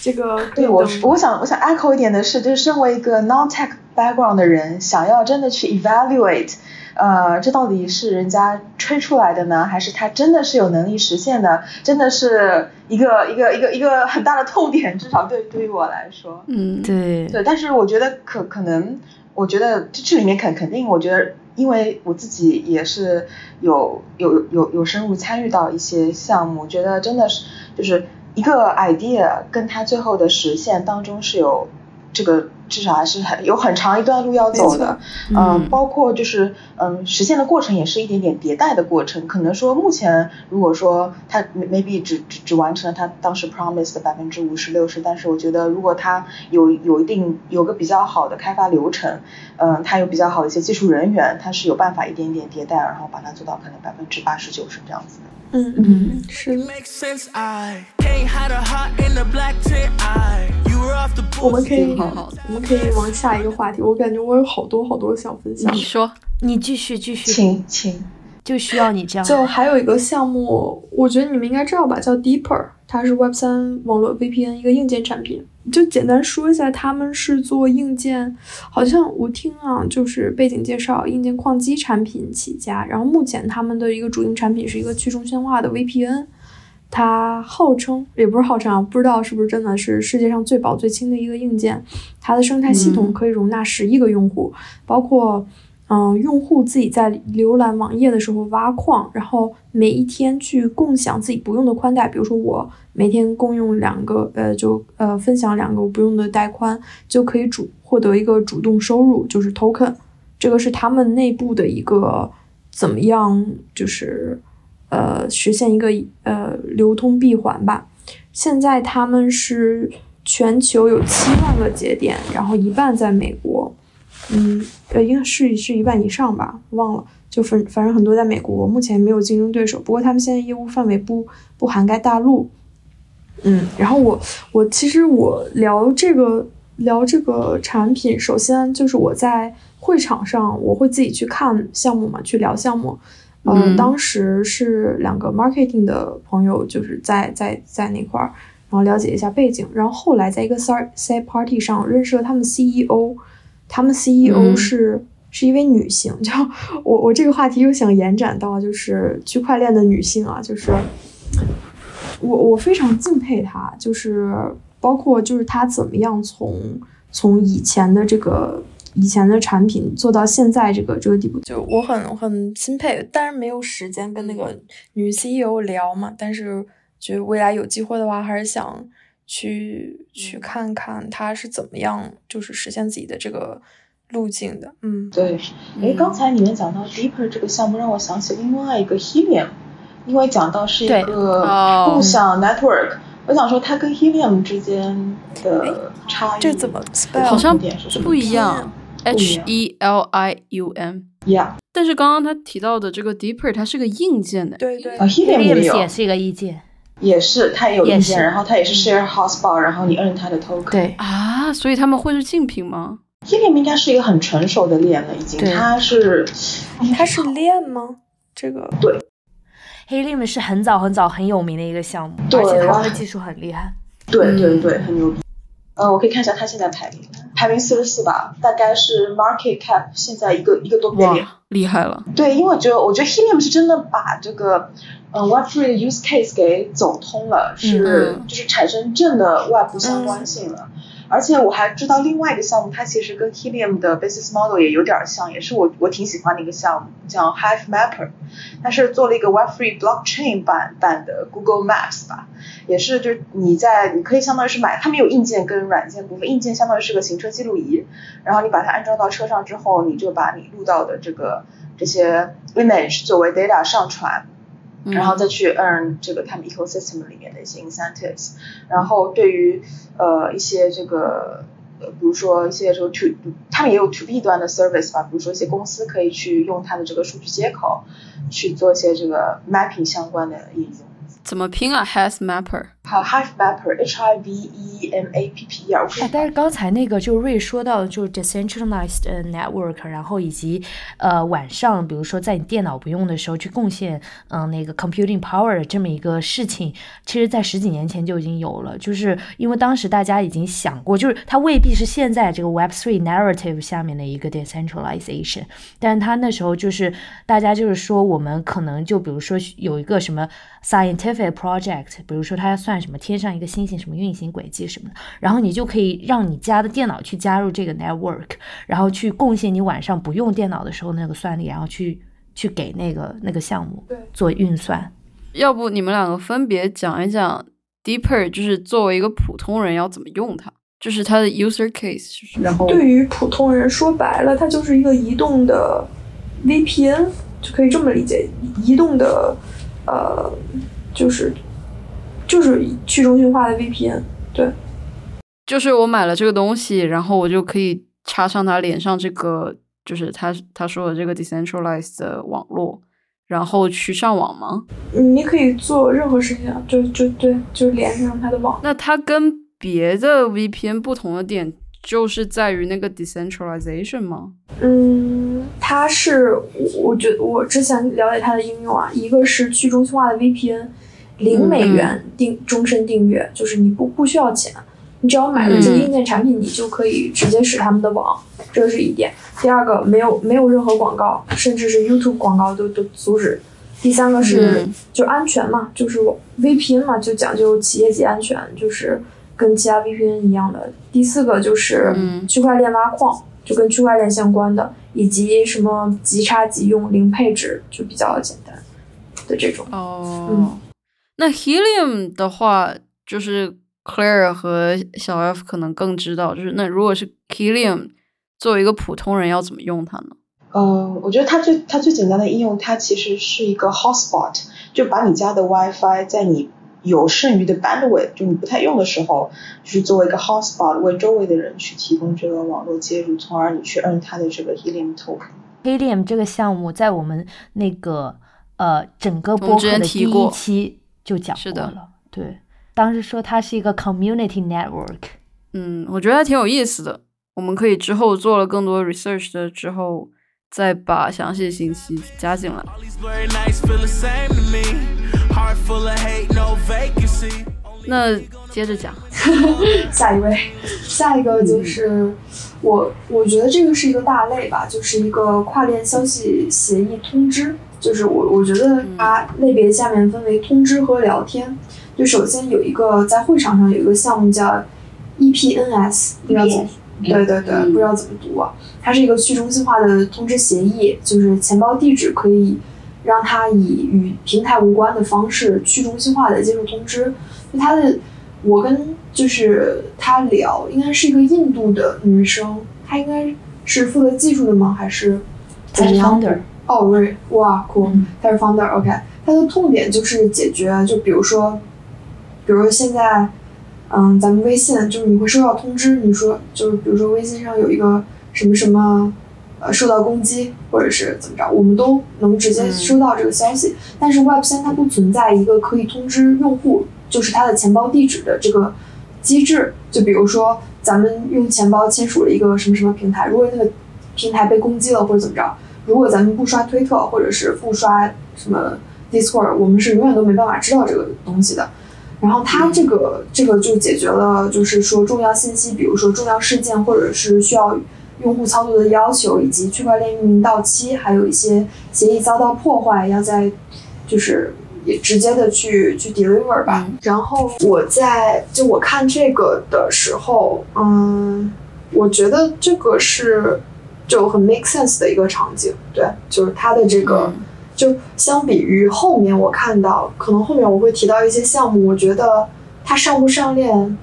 D: 这个
C: 对我，我想我想 echo 一点的是，就是身为一个 non tech background 的人，想要真的去 evaluate，呃，这到底是人家吹出来的呢，还是他真的是有能力实现的？真的是一个一个一个一个很大的痛点，至少对对于我来说，
B: 嗯，对
C: 对，但是我觉得可可能。我觉得这这里面肯肯定，我觉得，因为我自己也是有有有有深入参与到一些项目，觉得真的是就是一个 idea 跟它最后的实现当中是有这个。至少还是很有很长一段路要走的，嗯，包括就是嗯实现的过程也是一点点迭代的过程。可能说目前如果说他 maybe 只只只完成了他当时 promise 的百分之五十六十，但是我觉得如果他有有一定有个比较好的开发流程，嗯，他有比较好的一些技术人员，他是有办法一点点迭代，然后把它做到可能百分之八十九十这样子的。
D: 嗯嗯，是。我们可以，我们可以往下一个话题。我感觉我有好多好多想分享。
A: 你说，
B: 你继续继续，
C: 请请，
B: 就需要你这样。
D: 就还有一个项目，我觉得你们应该知道吧，叫 Deeper，它是 Web 三网络 VPN 一个硬件产品。就简单说一下，他们是做硬件，好像我听啊，就是背景介绍，硬件矿机产品起家。然后目前他们的一个主营产品是一个去中心化的 VPN，它号称也不是号称啊，不知道是不是真的是世界上最薄最轻的一个硬件。它的生态系统可以容纳十亿个用户，包括。嗯，用户自己在浏览网页的时候挖矿，然后每一天去共享自己不用的宽带，比如说我每天共用两个，呃，就呃分享两个我不用的带宽，就可以主获得一个主动收入，就是 token。这个是他们内部的一个怎么样，就是呃实现一个呃流通闭环吧。现在他们是全球有七万个节点，然后一半在美国。嗯，呃，应该是是一半以上吧，忘了，就反反正很多在美国，目前没有竞争对手。不过他们现在业务范围不不涵盖大陆。嗯，然后我我其实我聊这个聊这个产品，首先就是我在会场上我会自己去看项目嘛，去聊项目。嗯，当时是两个 marketing 的朋友，就是在在在那块儿，然后了解一下背景，然后后来在一个 side party 上认识了他们 CEO。他们 CEO 是是一位女性，就我我这个话题又想延展到就是区块链的女性啊，就是我我非常敬佩他，就是包括就是他怎么样从从以前的这个以前的产品做到现在这个这个地步，就我很很钦佩，当然没有时间跟那个女 CEO 聊嘛。但是就未来有机会的话，还是想去去看看她是怎么样，就是实现自己的这个路径的。嗯，
C: 对。哎，刚才你们讲到 Deeper 这个项目，让我想起另外一个 Helium，因为讲到是一个共享 network。我想说，它跟 Helium 之间的差异，
D: 这怎么
A: 好像不一样？H E L I U
C: M，Yeah。
A: 但是刚刚他提到的这个 Deeper，它是个硬件的，
D: 对对。
C: 啊，Helium 也有，
B: 也是一个硬件，
C: 也是它也有硬件，然后它也是 Share Hotspot，然后你摁它的 Token。
B: 对
A: 啊，所以他们会是竞品吗
C: ？Helium 应该是一个很成熟的链了，已经，它是，
D: 它是链吗？这个
C: 对。
B: Helium 是很早很早很有名的一个项目，而且它的技术很厉害。
C: 对对对，很牛逼。嗯，我可以看一下他现在排名，排名四十四吧，大概是 market cap 现在一个一个多 billion，
A: 厉害了。
C: 对，因为我觉得我觉得 Helium 是真的把这个呃 Web3 的 use case 给走通了，是就是产生正的外部相关性了。而且我还知道另外一个项目，它其实跟 Helium 的 business model 也有点像，也是我我挺喜欢的一个项目，叫 Hive Mapper，它是做了一个 Web3 blockchain 版版的 Google Maps 吧，也是就你在你可以相当于是买，他们有硬件跟软件部分，硬件相当于是个行车记录仪，然后你把它安装到车上之后，你就把你录到的这个这些 image 作为 data 上传。然后再去 earn 这个他们 ecosystem 里面的一些 incentives，然后对于呃一些这个呃比如说一些说 to 他们也有 to B 端的 service 吧，比如说一些公司可以去用它的这个数据接口去做一些这个 mapping 相关的应用。
A: 怎么拼啊？Has Mapper。
C: 好，Hive Mapper，H I V E M A P P E R。
B: 哎，但是刚才那个就瑞说到，就是 decentralized network，然后以及呃晚上，比如说在你电脑不用的时候去贡献嗯那个 computing power 的这么一个事情，其实在十几年前就已经有了。就是因为当时大家已经想过，就是它未必是现在这个 Web three narrative 下面的一个 decentralization，但是它那时候就是大家就是说，我们可能就比如说有一个什么 scientific project，比如说它要算。什么天上一个星星什么运行轨迹什么的，然后你就可以让你家的电脑去加入这个 network，然后去贡献你晚上不用电脑的时候那个算力，然后去去给那个那个项目做运算。
A: 要不你们两个分别讲一讲 Deeper，就是作为一个普通人要怎么用它，就是它的 user case。然后
D: 对于普通人说白了，它就是一个移动的 VPN，就可以这么理解，移动的呃就是。就是去中心化的 VPN，对，
A: 就是我买了这个东西，然后我就可以插上它连上这个，就是他他说的这个 decentralized 的网络，然后去上网吗？
D: 你可以做任何事情，就就对，就连上它的网。
A: 那它跟别的 VPN 不同的点，就是在于那个 decentralization 吗？
D: 嗯，它是，我觉我之前了解它的应用啊，一个是去中心化的 VPN。零美元订终身订阅，就是你不不需要钱，你只要买了这个硬件产品，你就可以直接使他们的网，这是一点。第二个，没有没有任何广告，甚至是 YouTube 广告都都阻止。第三个是就安全嘛，就是 VPN 嘛，就讲究企业级安全，就是跟其他 VPN 一样的。第四个就是区块链挖矿，就跟区块链相关的，以及什么即插即用零配置，就比较简单的这种。
A: 哦，嗯。那 Helium 的话，就是 Claire 和小 F 可能更知道，就是那如果是 Helium 作为一个普通人要怎么用它呢？
C: 嗯，我觉得它最它最简单的应用，它其实是一个 Hotspot，就把你家的 WiFi 在你有剩余的 bandwidth，就你不太用的时候，就是作为一个 Hotspot 为周围的人去提供这个网络接入，从而你去 earn 它的这个 Helium token。
B: Helium 这个项目在我们那个呃整个播客的第一期。就讲过了，对，当时说它是一个 community network，
A: 嗯，我觉得还挺有意思的。我们可以之后做了更多 research 的之后，再把详细信息加进来。那接着讲，
D: 下一位，下一个就是我，我觉得这个是一个大类吧，就是一个跨链消息协议通知。就是我，我觉得它类别下面分为通知和聊天。就首先有一个在会场上有一个项目叫 EPNS，对对对，
E: 嗯
D: 不知道怎么读啊。它是一个去中心化的通知协议，就是钱包地址可以让它以与平台无关的方式去中心化的接受通知。就它的，我跟就是他聊，应该是一个印度的女生，她应该是负责技术的吗？还是怎么样
B: founder
D: 哦，瑞，哇，酷
B: 嗯，
D: 他是 founder，OK，、他的痛点就是解决，就比如说，比如说现在，嗯，咱们微信就是你会收到通知，你说就是比如说微信上有一个什么什么，呃，受到攻击或者是怎么着，我们都能直接
A: 嗯
D: 收到这个消息。但是 Web 三它不存在一个可以通知用户，就是他的钱包地址的这个机制。就比如说咱们用钱包签署了一个什么什么平台，如果那个平台被攻击了或者怎么着。如果咱们不刷推特或者是不刷什么 Discord，我们是永远都没办法知道这个东西的。然后它这个这个就解决了，就是说重要信息，比如说重要事件或者是需要用户操作的要求，以及区块链运营到期，还有一些协议遭到破坏，要在就是也直接的去去 deliver 吧。
A: 嗯
D: 然后我在就我看这个的时候，嗯，我觉得这个是就很 make sense 的一个场景，对，就是它的这个。
A: 嗯
D: 就相比于后面我看到，可能后面我会提到一些项目，我觉得它上不上链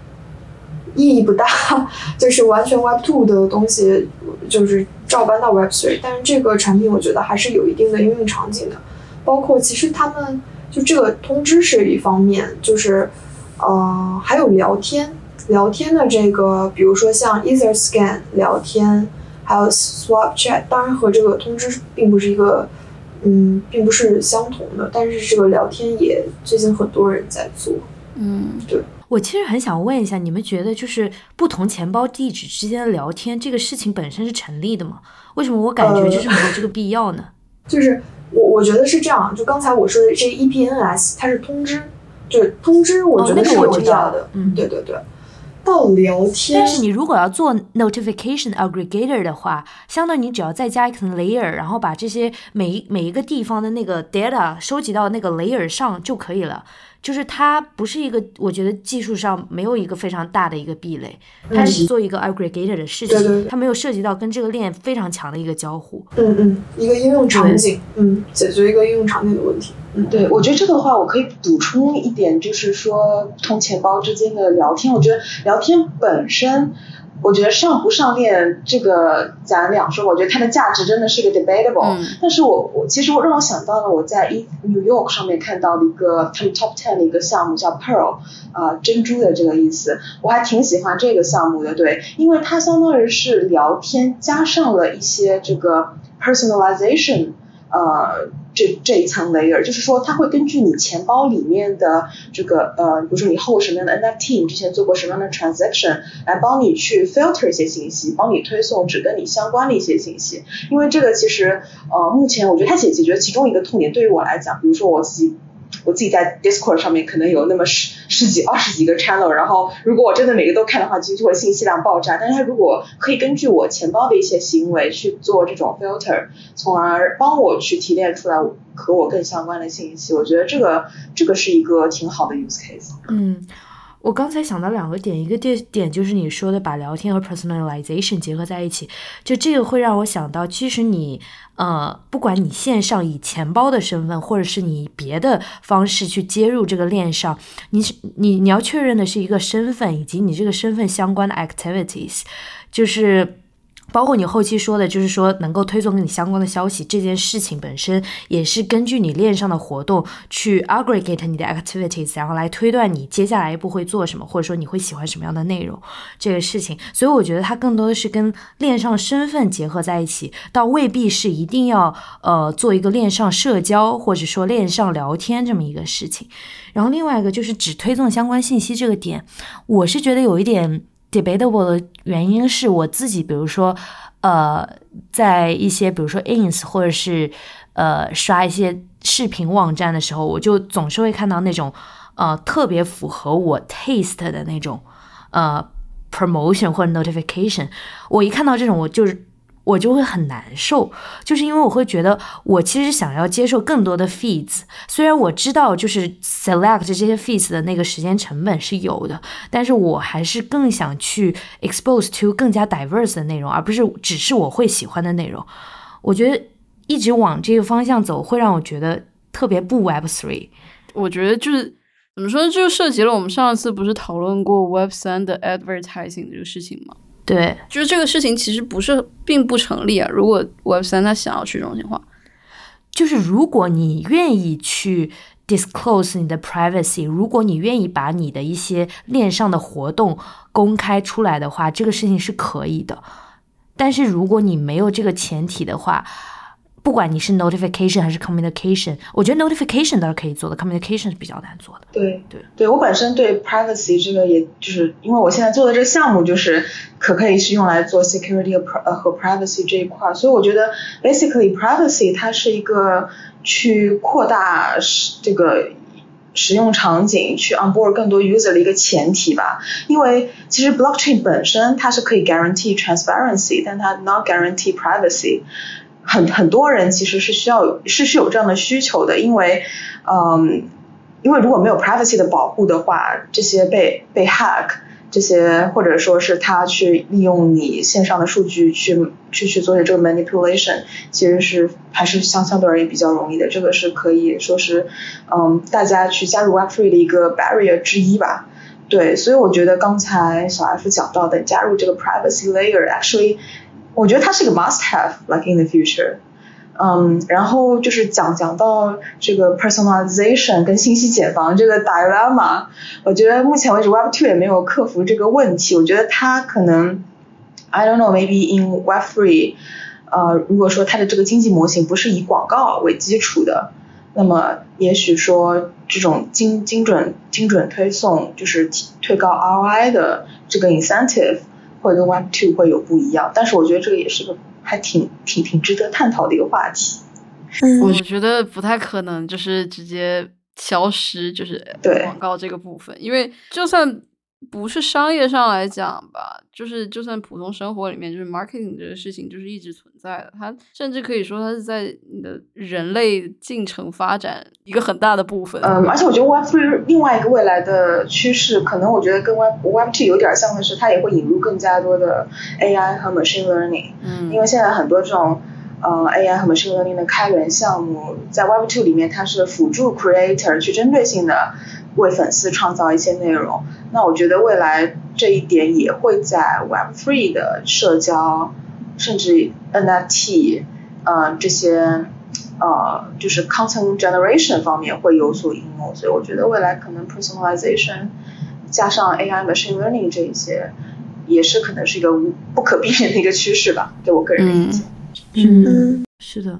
D: 意义不大，就是完全 Web Two 的东西，就是照搬到 Web Three。但是这个产品我觉得还是有一定的应用场景的，包括其实他们就这个通知是一方面，就是呃还有聊天，聊天的这个，比如说像 EtherScan 聊天，还有 Swap Chat，当然和这个通知并不是一个。嗯，并不是相同的，但是这个聊天也最近很多人在做。
A: 嗯，对
B: 我其实很想问一下，你们觉得就是不同钱包地址之间的聊天这个事情本身是成立的吗？为什么我感觉就是没有这个必要呢？
D: 就是我我觉得是这样，就刚才我说的这 EPNS，它是通知，就是通知，我觉得是有必要的。
B: 嗯，
D: 对对对。到聊天，
B: 但是你如果要做 notification aggregator 的话，相当于你只要再加一层 layer，然后把这些每一每一个地方的那个 data 收集到那个 layer 上就可以了。就是它不是一个，我觉得技术上没有一个非常大的一个壁垒，它是做一个 aggregator 的事情，
D: 对对对
B: 它没有涉及到跟这个链非常强的一个交互。
D: 嗯嗯，一个应用场景，嗯，解决一个应用场景的问题。嗯，
C: 对，我觉得这个的话，我可以补充一点，就是说不同钱包之间的聊天，我觉得聊天本身。我觉得上不上链这个咱两说，我觉得它的价值真的是个 debatable、
A: 嗯
C: 但是我我其实我让我想到了我在一 New York 上面看到的一个他们 top ten 的一个项目叫 Pearl，呃珍珠的这个意思，我还挺喜欢这个项目的，对，因为它相当于是聊天加上了一些这个 personalization。呃，这这一层 layer，就是说它会根据你钱包里面的这个呃，比如说你 hold 什么样的 NFT，你之前做过什么样的 transaction，来帮你去 filter 一些信息，帮你推送只跟你相关的一些信息。因为这个其实呃，目前我觉得它解解决其中一个痛点，对于我来讲，比如说我自己。我自己在 Discord 上面可能有那么十十几、二十几个 channel，然后如果我真的每个都看的话，其实就会信息量爆炸。但是它如果可以根据我钱包的一些行为去做这种 filter，从而帮我去提炼出来和我更相关的信息，我觉得这个这个是一个挺好的 use case。
B: 嗯，我刚才想到两个点，一个点点就是你说的把聊天和 personalization 结合在一起，就这个会让我想到，其实你呃，不管你线上以钱包的身份，或者是你别的方式去接入这个链上，你是你你要确认的是一个身份以及你这个身份相关的 activities，就是。包括你后期说的，就是说能够推送跟你相关的消息，这件事情本身也是根据你链上的活动去 aggregate 你的 activities，然后来推断你接下来一步会做什么，或者说你会喜欢什么样的内容这个事情。所以我觉得它更多的是跟链上身份结合在一起，倒未必是一定要呃做一个链上社交或者说链上聊天这么一个事情。然后另外一个就是只推送相关信息这个点，我是觉得有一点。Debatable 的原因是我自己，比如说，呃，在一些比如说 ins 或者是呃刷一些视频网站的时候，我就总是会看到那种呃特别符合我 taste 的那种呃 promotion 或者 notification。我一看到这种，我就是我就会很难受，就是因为我会觉得我其实想要接受更多的 feeds，虽然我知道就是 select 这些 feeds 的那个时间成本是有的，但是我还是更想去 expose to 更加 diverse 的内容，而不是只是我会喜欢的内容。我觉得一直往这个方向走，会让我觉得特别不 Web three。
A: 我觉得就是怎么说，就涉及了我们上次不是讨论过 Web 三的 advertising 这个事情吗？
B: 对，
A: 就是这个事情其实不是并不成立啊。如果 Web 三它想要去中心化，
B: 就是如果你愿意去 disclose 你的 privacy，如果你愿意把你的一些链上的活动公开出来的话，这个事情是可以的。但是如果你没有这个前提的话，不管你是 notification 还是 communication，我觉得 notification 倒是可以做的，communication 是比较难做的。
C: 对
B: 对
C: 对，我本身对 privacy 这个，也就是因为我现在做的这个项目，就是可可以是用来做 security 和呃和 privacy 这一块，所以我觉得 basically privacy 它是一个去扩大这个使用场景，去 onboard 更多 user 的一个前提吧。因为其实 blockchain 本身它是可以 guarantee transparency，但它 not guarantee privacy。很很多人其实是需要是是有这样的需求的，因为，嗯，因为如果没有 privacy 的保护的话，这些被被 hack 这些或者说是他去利用你线上的数据去去去做这个 manipulation，其实是还是相相对而言比较容易的，这个是可以说是嗯大家去加入 Web3 的一个 barrier 之一吧。对，所以我觉得刚才小 F 讲到的加入这个 privacy layer，actually。我觉得它是个 must have，like in the future。嗯，然后就是讲讲到这个 personalization 跟信息茧房这个 dilemma，我觉得目前为止 Web two 也没有克服这个问题。我觉得它可能，I don't know，maybe in Web three，呃，如果说它的这个经济模型不是以广告为基础的，那么也许说这种精精准精准推送就是推高 ROI 的这个 incentive。会跟 Web Two 会有不一样，但是我觉得这个也是个还挺挺挺值得探讨的一个话题。
D: 嗯，
A: 我觉得不太可能，就是直接消失，就是广告这个部分，因为就算。不是商业上来讲吧，就是就算普通生活里面，就是 marketing 这个事情就是一直存在的。它甚至可以说它是在你的人类进程发展一个很大的部分。
C: 嗯，而且我觉得 Web Three 另外一个未来的趋势，可能我觉得跟 Web Web Two 有点像的是，它也会引入更加多的 AI 和 machine learning。
A: 嗯，
C: 因为现在很多这种呃 AI 和 machine learning 的开源项目，在 Web Two 里面，它是辅助 creator 去针对性的。为粉丝创造一些内容，那我觉得未来这一点也会在 Web Three 的社交，甚至 NFT，呃这些呃就是 content generation 方面会有所应用，所以我觉得未来可能 personalization 加上 AI machine learning 这一些，也是可能是一个不可避免的一个趋势吧，对我个人的意见。
B: 嗯，是的。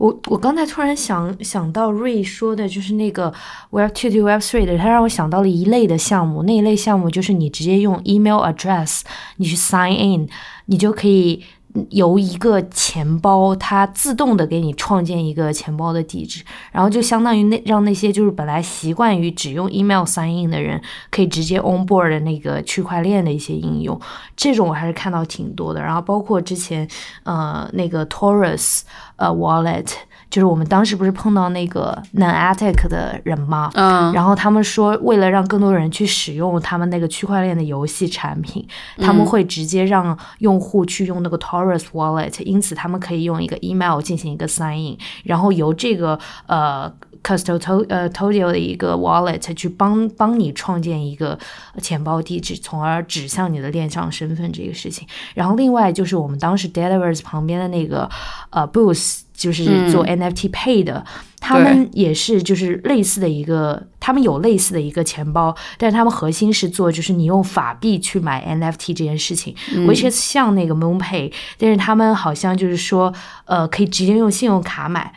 B: 我我刚才突然想想到瑞说的，就是那个 Web Two to Web Three 的，他让我想到了一类的项目。那一类项目就是你直接用 email address，你去 sign in，你就可以由一个钱包，它自动的给你创建一个钱包的地址，然后就相当于那让那些就是本来习惯于只用 email sign in 的人，可以直接 on board 的那个区块链的一些应用。这种我还是看到挺多的。然后包括之前呃那个 Taurus。呃，wallet 就是我们当时不是碰到那个 Nanatic 的人吗？
A: 嗯，
B: 然后他们说，为了让更多人去使用他们那个区块链的游戏产品，他们会直接让用户去用那个 Taurus wallet，因此他们可以用一个 email 进行一个 sign in，然后由这个呃 custodial 呃 custodial 的一个 wallet 去帮帮你创建一个钱包地址，从而指向你的链上身份这个事情。然后另外就是我们当时 Delivers 旁边的那个呃 booth。就是做 NFT Pay 的，他们也是就是类似的一个，他们有类似的一个钱包，但是他们核心是做就是你用法币去买 NFT 这件事情，which is 像那个 Moon Pay，但是他们好像就是说，呃，可以直接用信用卡买。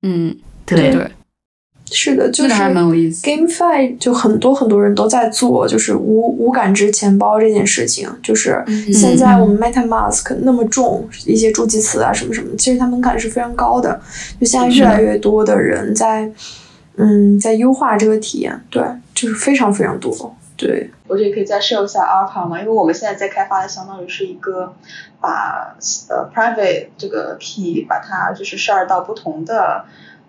A: 嗯，
B: 对
A: 对。
D: 是的，就是 GameFi 就很多很多人都在做，就是无无感知钱包这件事情。就是现在我们 MetaMask 那么重一些助记词啊什么什么，其实它门槛是非常高的。就现在越来越多的人在，嗯，在优化这个体验。对，就是非常非常多。对，
C: 我觉得可以再 show 一下 Alpha 嘛，因为我们现在在开发的相当于是一个把呃 private 这个 key 把它就是 share 到不同的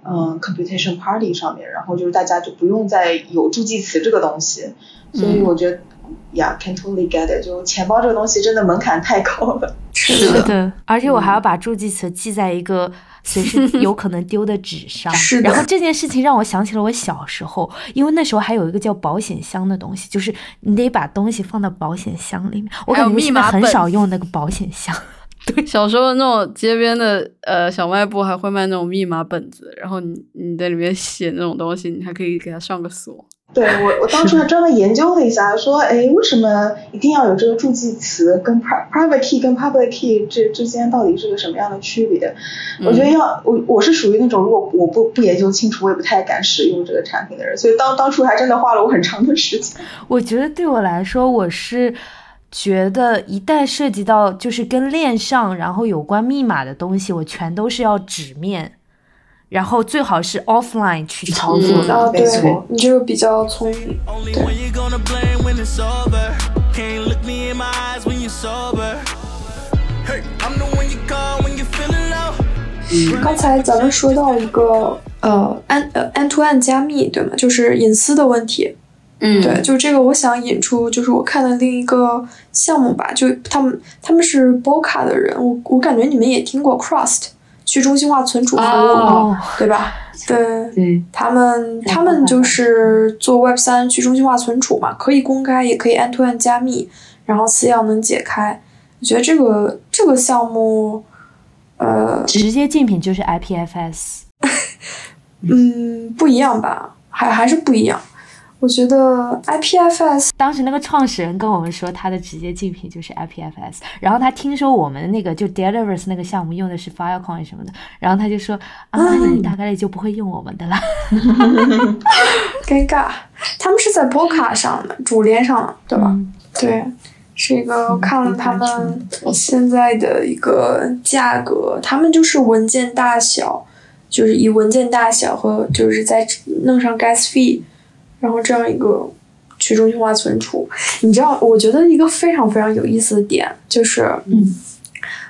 C: 嗯 computation party 上面，然后就是大家就不用再有助记词这个东西，所以我觉得。Yeah, can totally get it。就钱包这个东西真的门槛太高了。
B: 是的，而且我还要把助记词记在一个随时 有可能丢的纸上。
D: 是
B: 的。然后这件事情让我想起了我小时候，因为那时候还有一个叫保险箱的东西，就是你得把东西放到保险箱里面。我感觉现在很少用那个保险箱。
A: 对，小时候那种街边的呃小卖部还会卖那种密码本子，然后你你在里面写那种东西，你还可以给它上个锁。
C: 对我，我当初还专门研究了一下，说，哎，为什么一定要有这个助记词？跟 private key 跟 public key 这之间到底是个什么样的区别？我觉得要我我是属于那种如果我不不研究清楚，我也不太敢使用这个产品的人，所以当当初还真的花了我很长的时间。
B: 我觉得对我来说，我是觉得一旦涉及到就是跟链上然后有关密码的东西，我全都是要纸面。然后最好是 offline 去操作
D: 的，对，你这个比较聪明。对。刚才咱们说到一个呃，end 呃 end to end 加密，对吗？就是隐私的问题。
E: 嗯，
D: 对，就这个，我想引出就是我看的另一个项目吧，就他们他们是 Boca 的人，我我感觉你们也听过 Crust。去中心化存储服务，对吧？
E: 对，
D: 他们他们就是做 Web 三去中心化存储嘛，可以公开，也可以 end to end 加密，然后私钥能解开。我觉得这个这个项目，呃，
B: 直接竞品就是 IPFS，
D: 嗯，不一样吧？还还是不一样。我觉得 IPFS
B: 当时那个创始人跟我们说，他的直接竞品就是 IPFS。然后他听说我们那个就 Delivers 那个项目用的是 Filecoin 什么的，然后他就说啊，你大概率就不会用我们的了。
D: 尴尬，他们是在波卡上的主链上的，对吧？对，是一个看了他们现在的一个价格，他们就是文件大小，就是以文件大小和就是在弄上 Gas Fee。然后这样一个去中心化存储，你知道，我觉得一个非常非常有意思的点就是，
E: 嗯，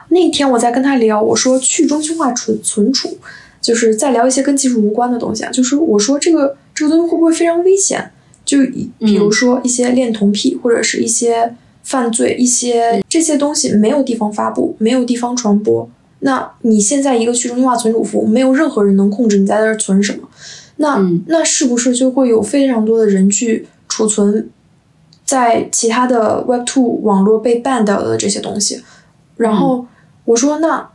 D: 那天我在跟他聊，我说去中心化存存储，就是在聊一些跟技术无关的东西啊，就是我说这个这个东西会不会非常危险？就比如说一些恋童癖或者是一些犯罪，一些这些东西没有地方发布，没有地方传播，那你现在一个去中心化存储服务，没有任何人能控制你在那儿存什么。那那是不是就会有非常多的人去储存在其他的 Web Two 网络被 ban 掉的这些东西？然后我说，那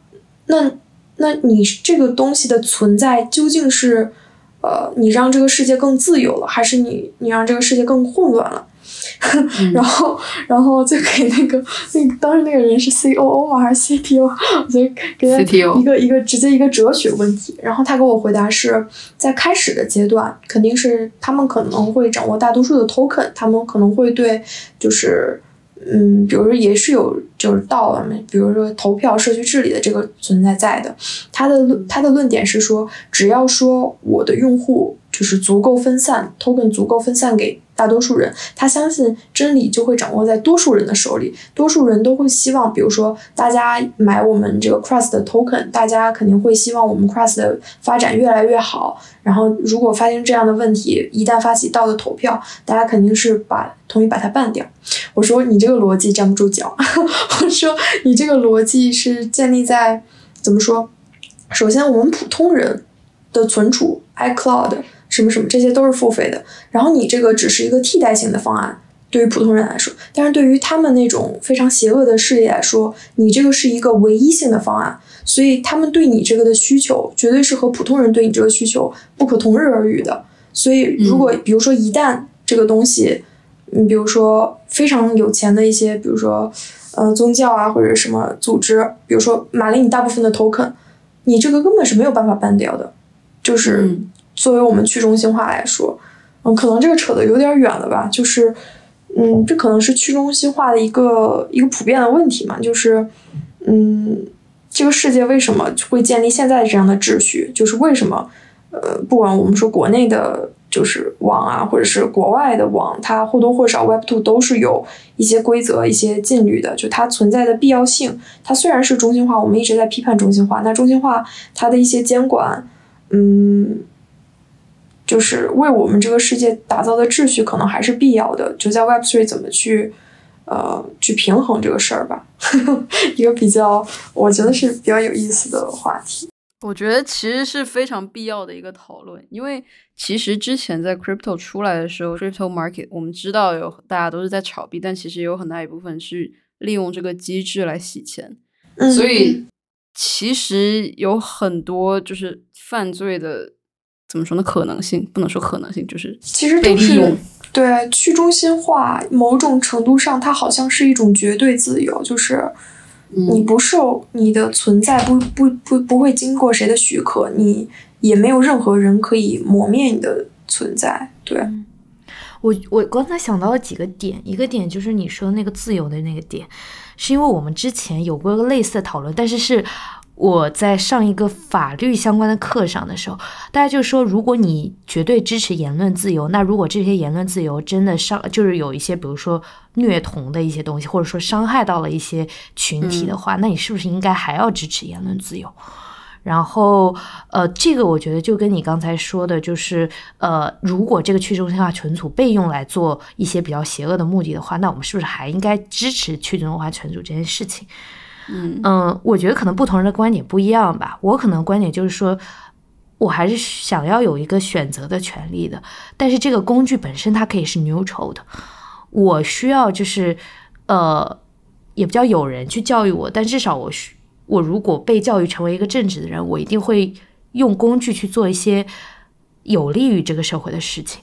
D: 那那你这个东西的存在究竟是呃，你让这个世界更自由了，还是你你让这个世界更混乱了？然后，然后就给那个那个当时那个人是 C O O 嘛？还是 C T O？我觉得给他一个一个直接一个哲学问题。然后他给我回答是在开始的阶段，肯定是他们可能会掌握大多数的 token，他们可能会对就是嗯，比如说也是有就是到了比如说投票、社区治理的这个存在在的。他的论他的论点是说，只要说我的用户就是足够分散，token 足够分散给。大多数人，他相信真理就会掌握在多数人的手里。多数人都会希望，比如说，大家买我们这个 Crust 的 token，大家肯定会希望我们 Crust 的发展越来越好。然后，如果发现这样的问题，一旦发起道德投票，大家肯定是把同意把它办掉。我说你这个逻辑站不住脚。我说你这个逻辑是建立在怎么说？首先，我们普通人的存储 iCloud。什么什么，这些都是付费的。然后你这个只是一个替代性的方案，对于普通人来说，但是对于他们那种非常邪恶的势力来说，你这个是一个唯一性的方案。所以他们对你这个的需求，绝对是和普通人对你这个需求不可同日而语的。所以，如果比如说一旦这个东西，你比如说非常有钱的一些，比如说呃宗教啊或者什么组织，比如说买了你大部分的 token，你这个根本是没有办法办掉的，就是。作为我们去中心化来说，嗯，可能这个扯的有点远了吧？就是，嗯，这可能是去中心化的一个一个普遍的问题嘛？就是，嗯，这个世界为什么会建立现在这样的秩序？就是为什么，呃，不管我们说国内的就是网啊，或者是国外的网，它或多或少 Web Two 都是有一些规则、一些禁律的，就它存在的必要性。它虽然是中心化，我们一直在批判中心化，那中心化它的一些监管，嗯，就是为我们这个世界打造的秩序，可能还是必要的。就在 Web Three 怎么去呃去平衡这个事儿吧，一个比较我觉得是比较有意思的话题。
A: 我觉得其实是非常必要的一个讨论，因为其实之前在 crypto 出来的时候，crypto market 我们知道有大家都是在炒币，但其实有很大一部分是利用这个机制来洗钱，所以其实有很多就是犯罪的怎么说呢？可能性不能说可能性，就是
D: 其实
A: 被利用。
D: 对去中心化，某种程度上它好像是一种绝对自由，就是。你不受你的存在不不不不会经过谁的许可，你也没有任何人可以磨灭你的存在。对，
B: 我我刚才想到了几个点，一个点就是你说那个自由的那个点，是因为我们之前有过一个类似的讨论，但是是。我在上一个法律相关的课上的时候，大家就说，如果你绝对支持言论自由，那如果这些言论自由真的伤，就是有一些，比如说虐童的一些东西，或者说伤害到了一些群体的话，那你是不是应该还要支持言论自由？然后，呃，这个我觉得就跟你刚才说的，就是呃，如果这个去中心化存储被用来做一些比较邪恶的目的的话，那我们是不是还应该支持去中心化存储这件事情？
A: 嗯
B: 我觉得可能不同人的观点不一样吧。我可能观点就是说，我还是想要有一个选择的权利的。但是这个工具本身它可以是 neutral 的。我需要就是呃，也不叫有人去教育我，但至少我需我如果被教育成为一个正直的人，我一定会用工具去做一些有利于这个社会的事情。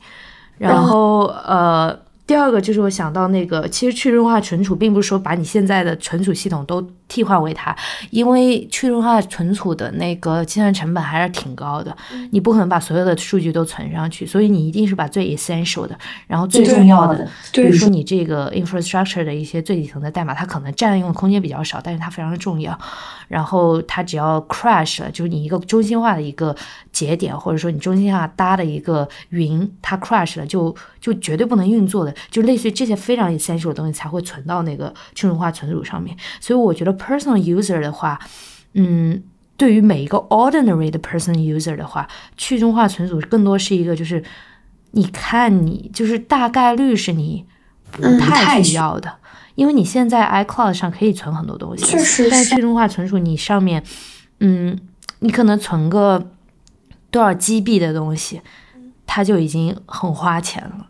B: 然后呃。第二个就是我想到那个，其实去中化存储并不是说把你现在的存储系统都替换为它，因为去中心化存储的那个计算成本还是挺高的，你不可能把所有的数据都存上去，所以你一定是把最 essential 的，然后最重要的，比如说你这个 infrastructure 的一些最底层的代码，它可能占用的空间比较少，但是它非常的重要。然后它只要 crash 了，就是你一个中心化的一个节点，或者说你中心化搭的一个云，它 crash 了，就就绝对不能运作的，就类似于这些非常 essential 的东西才会存到那个去中心化存储上面。所以我觉得 personal user 的话，嗯，对于每一个 ordinary 的 personal user 的话，去中心化存储更多是一个就是，你看你就是大概率是你不太需要的。因为你现在 iCloud 上可以存很多东西，
D: 确实，
B: 但去中心化存储你上面，嗯，你可能存个多少 GB 的东西，它就已经很花钱了。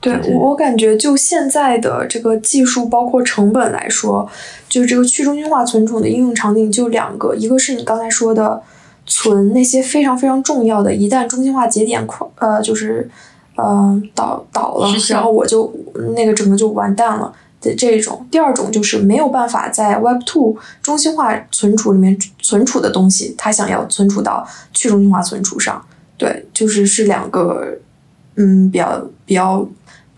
D: 对我我感觉，就现在的这个技术，包括成本来说，就是这个去中心化存储的应用场景就两个，一个是你刚才说的存那些非常非常重要的，一旦中心化节点呃就是呃倒倒了，然后我就那个整个就完蛋了。的这种，第二种就是没有办法在 Web Two 中心化存储里面存储的东西，它想要存储到去中心化存储上，对，就是是两个，嗯，比较比较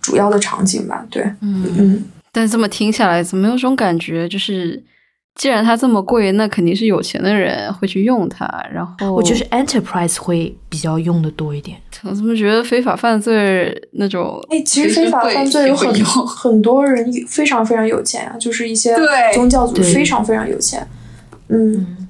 D: 主要的场景吧，对，
A: 嗯
D: 嗯。
A: 但这么听下来，怎么有种感觉就是？既然它这么贵，那肯定是有钱的人会去用它。然后
B: 我就是 enterprise 会比较用的多一点。
A: 我怎么觉得非法犯罪那种？
D: 哎，其实非法犯罪有很很多人非常非常有钱啊，就是一些宗教组织非常非常有钱。嗯。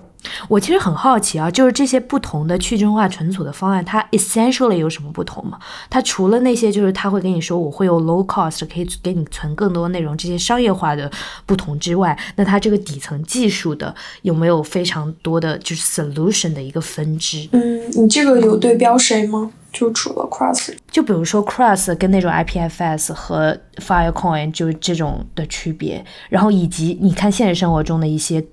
B: 我其实很好奇啊，就是这些不同的去中心化存储的方案，它 essentially 有什么不同吗？它除了那些，就是他会跟你说我会有 low cost，可以给你存更多内容，这些商业化的不同之外，那它这个底层技术的有没有非常多的就是 solution 的一个分支？
D: 嗯，你这个有对标谁吗？就除了 Cross，
B: 就比如说 Cross 跟那种 IPFS 和 Filecoin 就是这种的区别，然后以及你看现实生活中的一些。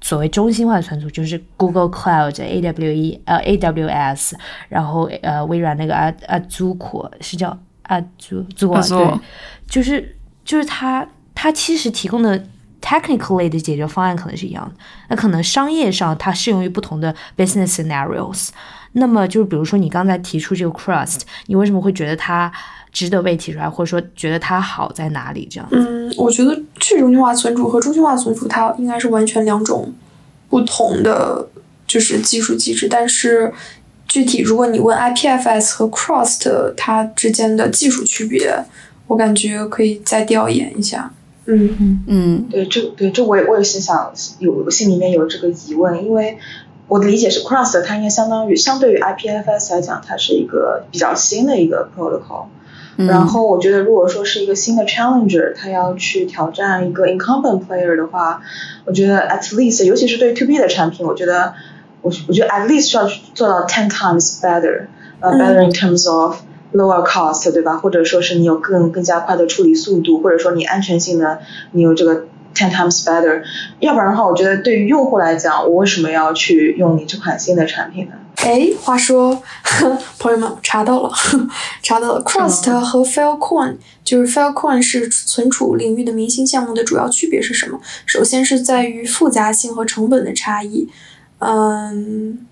B: 所谓中心化存储就是 Google Cloud、AWE 呃 AWS，然后呃微软那个阿阿祖库是叫阿祖祖库对，就是就是它它其实提供的 technically 的解决方案可能是一样的，那可能商业上它适用于不同的 business scenarios。那么就是比如说你刚才提出这个 Crust，你为什么会觉得它值得被提出来，或者说觉得它好在哪里？这样？
D: 嗯，我觉得去中心化存储和中心化存储它应该是完全两种不同的就是技术机制，但是具体如果你问 IPFS 和 Crossed 它之间的技术区别，我感觉可以再调研一下。嗯
A: 嗯嗯，
C: 对，这对这我也我也是想有心里面有这个疑问，因为我的理解是 Crossed 它应该相当于相对于 IPFS 来讲，它是一个比较新的一个 protocol。然后我觉得，如果说是一个新的 challenger，他要去挑战一个 incumbent player 的话，我觉得 at least，尤其是对 to B 的产品，我觉得我我觉得 at least 需要做到 ten times better，呃、better in terms of lower cost，对吧？或者说是你有更更加快的处理速度，或者说你安全性的，你有这个 ten times better。要不然的话，我觉得对于用户来讲，我为什么要去用你这款新的产品呢？
D: 哎，话说，朋友们，我查到了，查到了，Crust 和 Filecoin 就是 Filecoin 是存储领域的明星项目的主要区别是什么？首先是在于复杂性和成本的差异。嗯，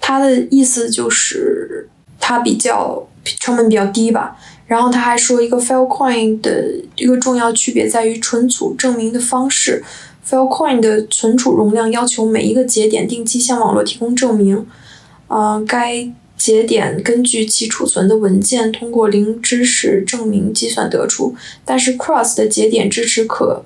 D: 它的意思就是它比较成本比较低吧。然后他还说，一个 Filecoin 的一个重要区别在于存储证明的方式。Filecoin 的存储容量要求每一个节点定期向网络提供证明。呃，该节点根据其储存的文件通过零知识证明计算得出。但是 Cross 的节点支持可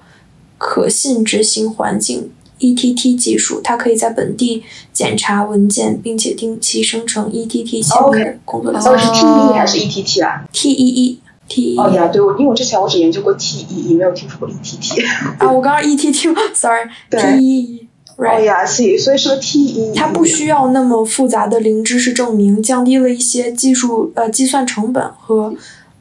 D: 可信执行环境 ETT 技术，它可以在本地检查文件，并且定期生成 ETT 签名的工作量。
C: 到底是 TEE 还是 ETT 啊
D: TEE TEE。
C: 哦呀，对，我因为我之前我只研究过 TEE，没有听说过 ETT。
D: 啊，我刚刚 ETT，sorry，
C: 对
D: TEE。
C: 哦呀，是，所以是 TEE。
D: 它不需要那么复杂的零知识证明，降低了一些技术呃计算成本和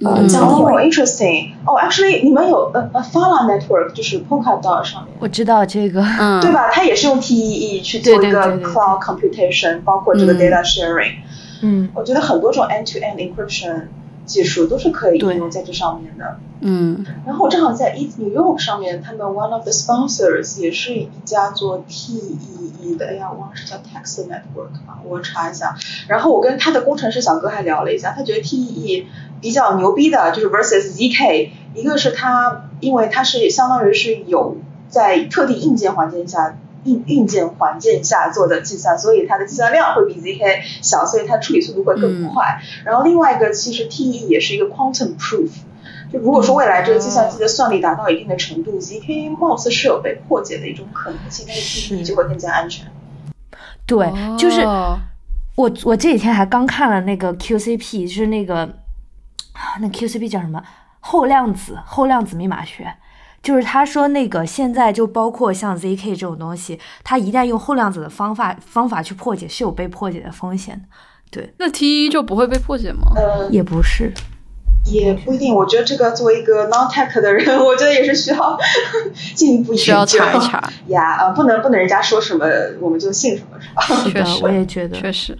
D: 呃降低
C: 哦
D: 了。
C: ，interesting。哦，actually，你们有呃呃 Fala Network，就是 Polkadot 上面，
B: 我知道这个，
A: 嗯，
C: 对吧？它也是用 TEE 去做一个
B: 对对对对对
C: cloud computation，包括这个
A: 嗯
C: data sharing。
B: 嗯，
C: 我觉得很多种 end-to-end encryption 技术都是可以应用在这上面的。
A: 嗯
C: 然后我正好在 East New York 上面，他们 one of the sponsors 也是一家做 TEE 的，哎呀，我忘了是叫 Text Network 吧，我查一下。然后我跟他的工程师小哥还聊了一下，他觉得 TEE 比较牛逼的，就是 versus ZK，一个是它，因为它是相当于是有在特定硬件环境下。硬硬件环境下做的计算，所以它的计算量会比 ZK 小，所以它处理速度会更快。然后另外一个，其实 TE 也是一个 quantum proof，就如果说未来这个计算机的算力达到一定的程度，ZK 貌似是有被破解的一种可能性，但是 TE 就会更加安全。
B: 对，就是
A: 哦
B: 我我这几天还刚看了那个 QCP，就是那个啊那 QCP 叫什么？后量子后量子密码学，就是他说那个现在就包括像 ZK 这种东西，它一旦用后量子的方法方法去破解，是有被破解的风险的。对，
A: 那 T 一就不会被破解吗？
C: 呃，
B: 也不是，
C: 也不一定。我觉得这个作为一个 non tech 的人，我觉得也是需要 进一步
A: 需要
C: 研究
A: 查一查。
C: 呀。呃，不能不能人家说什么我们就信什么，是吧？
A: 确实
B: 我也觉得。
A: 确实，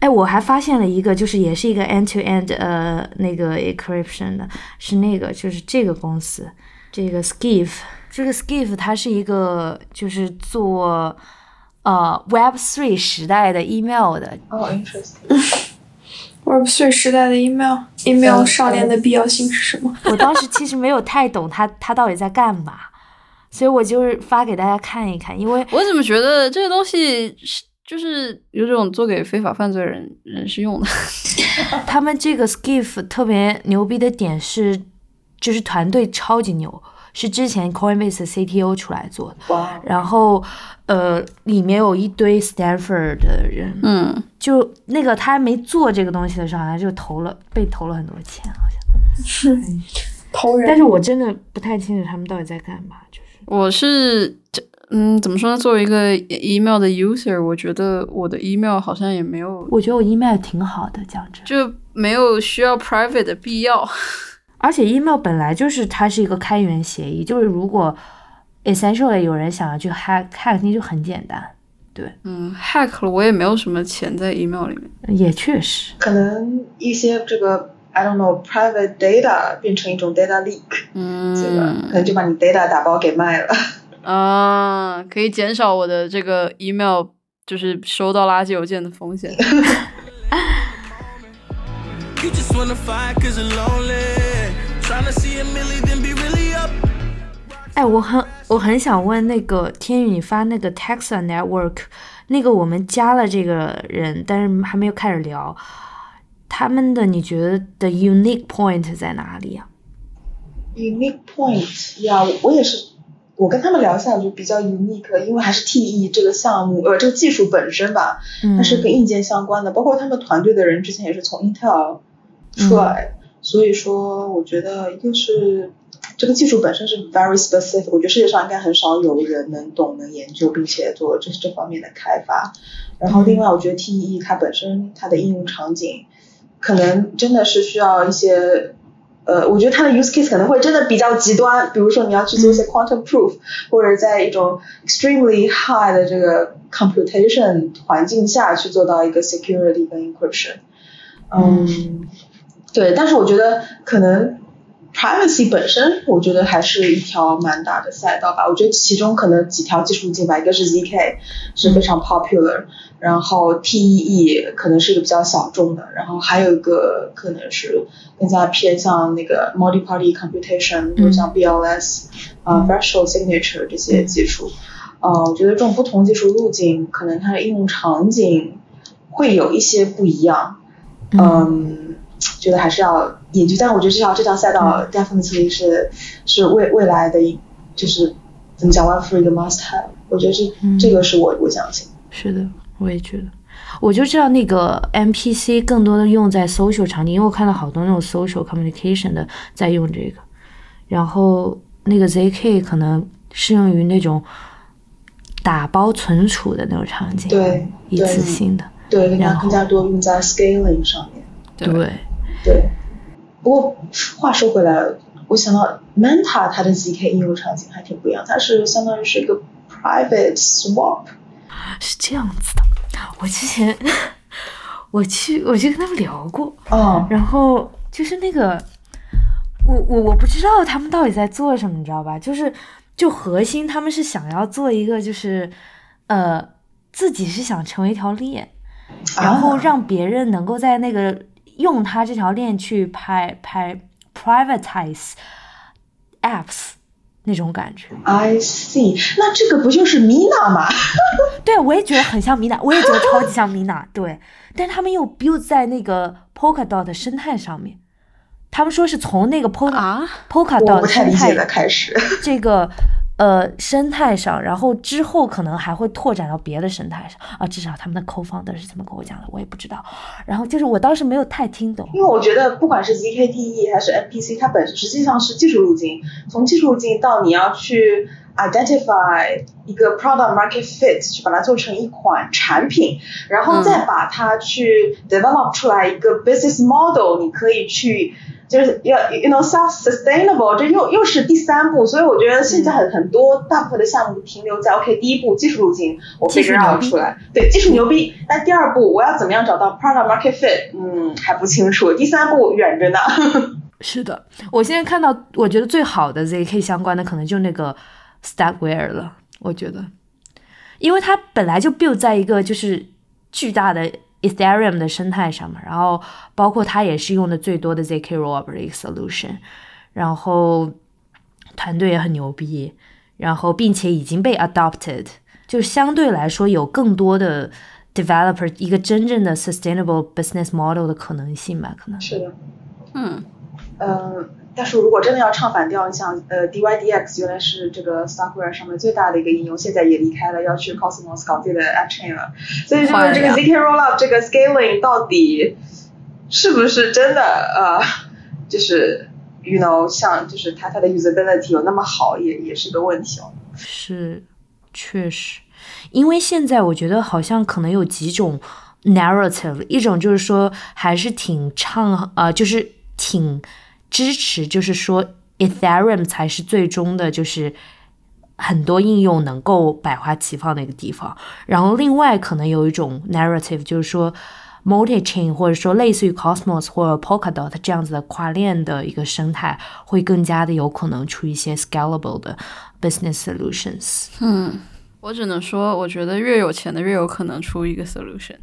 B: 哎，我还发现了一个，就是也是一个 end to end 呃那个 encryption 的，是那个就是这个公司，这个 Skiff，这个 Skiff 它是一个就是做呃 Web three 时代的 email 的，
C: 哦，interesting。
D: Web 3时代的 email，email
C: 嗯
D: 上链的必要性是什么？
B: 我当时其实没有太懂它它到底在干嘛，所以我就是发给大家看一看，因为
A: 我怎么觉得这个东西是就是有种做给非法犯罪人人士用的？
B: 他们这个 Skiff 特别牛逼的点是，就是团队超级牛，是之前 Coinbase 的 CTO 出来做的。
C: 哇，
B: 然后，呃，里面有一堆 Stanford 的人，
A: 嗯，
B: 就那个他还没做这个东西的时候，好像就投了被投了很多钱，好像是。
D: 投人。
B: 但是我真的不太清楚他们到底在干嘛，就是
A: 我是这嗯，怎么说呢？作为一个 email 的 user，我觉得我的 email 好像也没有
B: 我觉得我 email 挺好的，讲真。
A: 就没有需要 private 的必要。
B: 而且 email 本来就是它是一个开源协议，就是如果 essentially 有人想要去 hack hack，那就很简单。对，
A: 嗯，hack 了我也没有什么钱在 email 里面。
B: 也确实。
C: 可能一些这个 I don't know private data 变成一种 data leak，这个可能
A: 嗯
C: 就把你 data 打包给卖了。
A: 啊，可以减少我的这个 email 就是收到垃圾邮件的风险。
B: 哎，我很我很想问那个天宇，你发那个 Texas Network，那个我们加了这个人，但是还没有开始聊。他们的你觉得的 unique point 在哪里啊
C: ？unique point 呀，我也是，我跟他们聊一下就比较 unique，因为还是 TE 这个项目，呃，这个技术本身吧，它是跟硬件相关的，包括他们团队的人之前也是从 Intel 出来，所以说我觉得一个是。这个技术本身是 very specific，我觉得世界上应该很少有人能懂、能研究，并且做这这方面的开发。然后另外，我觉得 TE 它本身它的应用场景，可能真的是需要一些，呃，我觉得它的 use case 可能会真的比较极端，比如说你要去做一些 quantum proof，或者在一种 extremely high 的这个 computation 环境下去做到一个 security 跟 encryption。嗯，对，但是我觉得可能。Privacy 本身，我觉得还是一条蛮大的赛道吧。我觉得其中可能几条技术路径吧，一个是 zk 是非常 popular，然后 TEE 可能是一个比较小众的，然后还有一个可能是更加偏向那个 multi-party computation，比如像 BLS 啊 virtual signature 这些技术。呃，我觉得这种不同技术路径，可能它的应用场景会有一些不一样。嗯。觉得还是要研究，但我觉得这条这条赛道 definitely 是是未未来的一就是怎么讲 one free 的 must have，我觉得是这个是我我相信。
B: 是的，我也觉得。我就知道那个 MPC 更多的用在 social 场景，因为我看到好多那种 social communication 的在用这个，然后那个 ZK 可能适用于那种打包存储的那种场景，
C: 对，
B: 一次性的，
C: 对，然后更加多用在 scaling 上面，
B: 对。
C: 对，不过话说回来，我想到 Manta 它的 zk 应用场景还挺不一样，它是相当于是一个 private swap，
B: 是这样子的。我之前 我去我去跟他们聊过，
C: 哦，
B: 然后就是那个我我我不知道他们到底在做什么，你知道吧？就是就核心他们是想要做一个就是呃自己是想成为一条链，然后让别人能够在那个。用它这条链去拍拍 privatize apps 那种感觉。
C: I see，那这个不就是 Mina 吗？
B: 对，我也觉得很像 Mina，我也觉得超级像 Mina。对，但是他们又 build 在那个 Polkadot 生态上面。他们说是从那个 Polka Polkadot 生态
C: 开始，
B: 这个。呃，生态上，然后之后可能还会拓展到别的生态上啊。至少他们的 co-founder 是这么跟我讲的，我也不知道。然后就是我当时没有太听懂，
C: 因为我觉得不管是 zkTE 还是 MPC，它本实际上是技术路径。从技术路径到你要去 identify 一个 product market fit，去把它做成一款产品，然后再把它去 develop 出来一个 business model，你可以去。就是要，you know self sustainable，这又又是第三步，所以我觉得现在很很多大部分的项目停留在 OK 第一步技术路径，我非常要出来，对技术牛逼，那第二步我要怎么样找到 product market fit，嗯还不清楚，第三步远着呢。
B: 是的，我现在看到我觉得最好的 ZK 相关的可能就那个 Stackware 了，我觉得，因为它本来就 build 在一个就是巨大的。Ethereum 的生态上嘛，然后包括它也是用的最多的 zk rollup 一个 solution，然后团队也很牛逼，然后并且已经被 adopted，就相对来说有更多的 developer 一个真正的 sustainable business model 的可能性吧，可能
C: 是的，
A: 嗯，
C: 嗯。但是如果真的要唱反调，你像呃 DYDX 原来是这个 Starkware 上面最大的一个应用，现在也离开了，要去 Cosmos 搞自己的 App Chain 了。所以就是这个 zk rollup 这个 scaling 到底是不是真的呃，就是 you know 像就是它它的 usability 有那么好，也也是个问题哦。
B: 是，确实，因为现在我觉得好像可能有几种 narrative，一种就是说还是挺唱啊，就是挺。支持就是说，Ethereum 才是最终的，就是很多应用能够百花齐放的一个地方。然后另外可能有一种 narrative，就是说，multi-chain 或者说类似于 Cosmos 或者 Polkadot 这样子的跨链的一个生态，会更加的有可能出一些 scalable 的 business solutions。
A: 嗯，我只能说，我觉得越有钱的越有可能出一个 solution。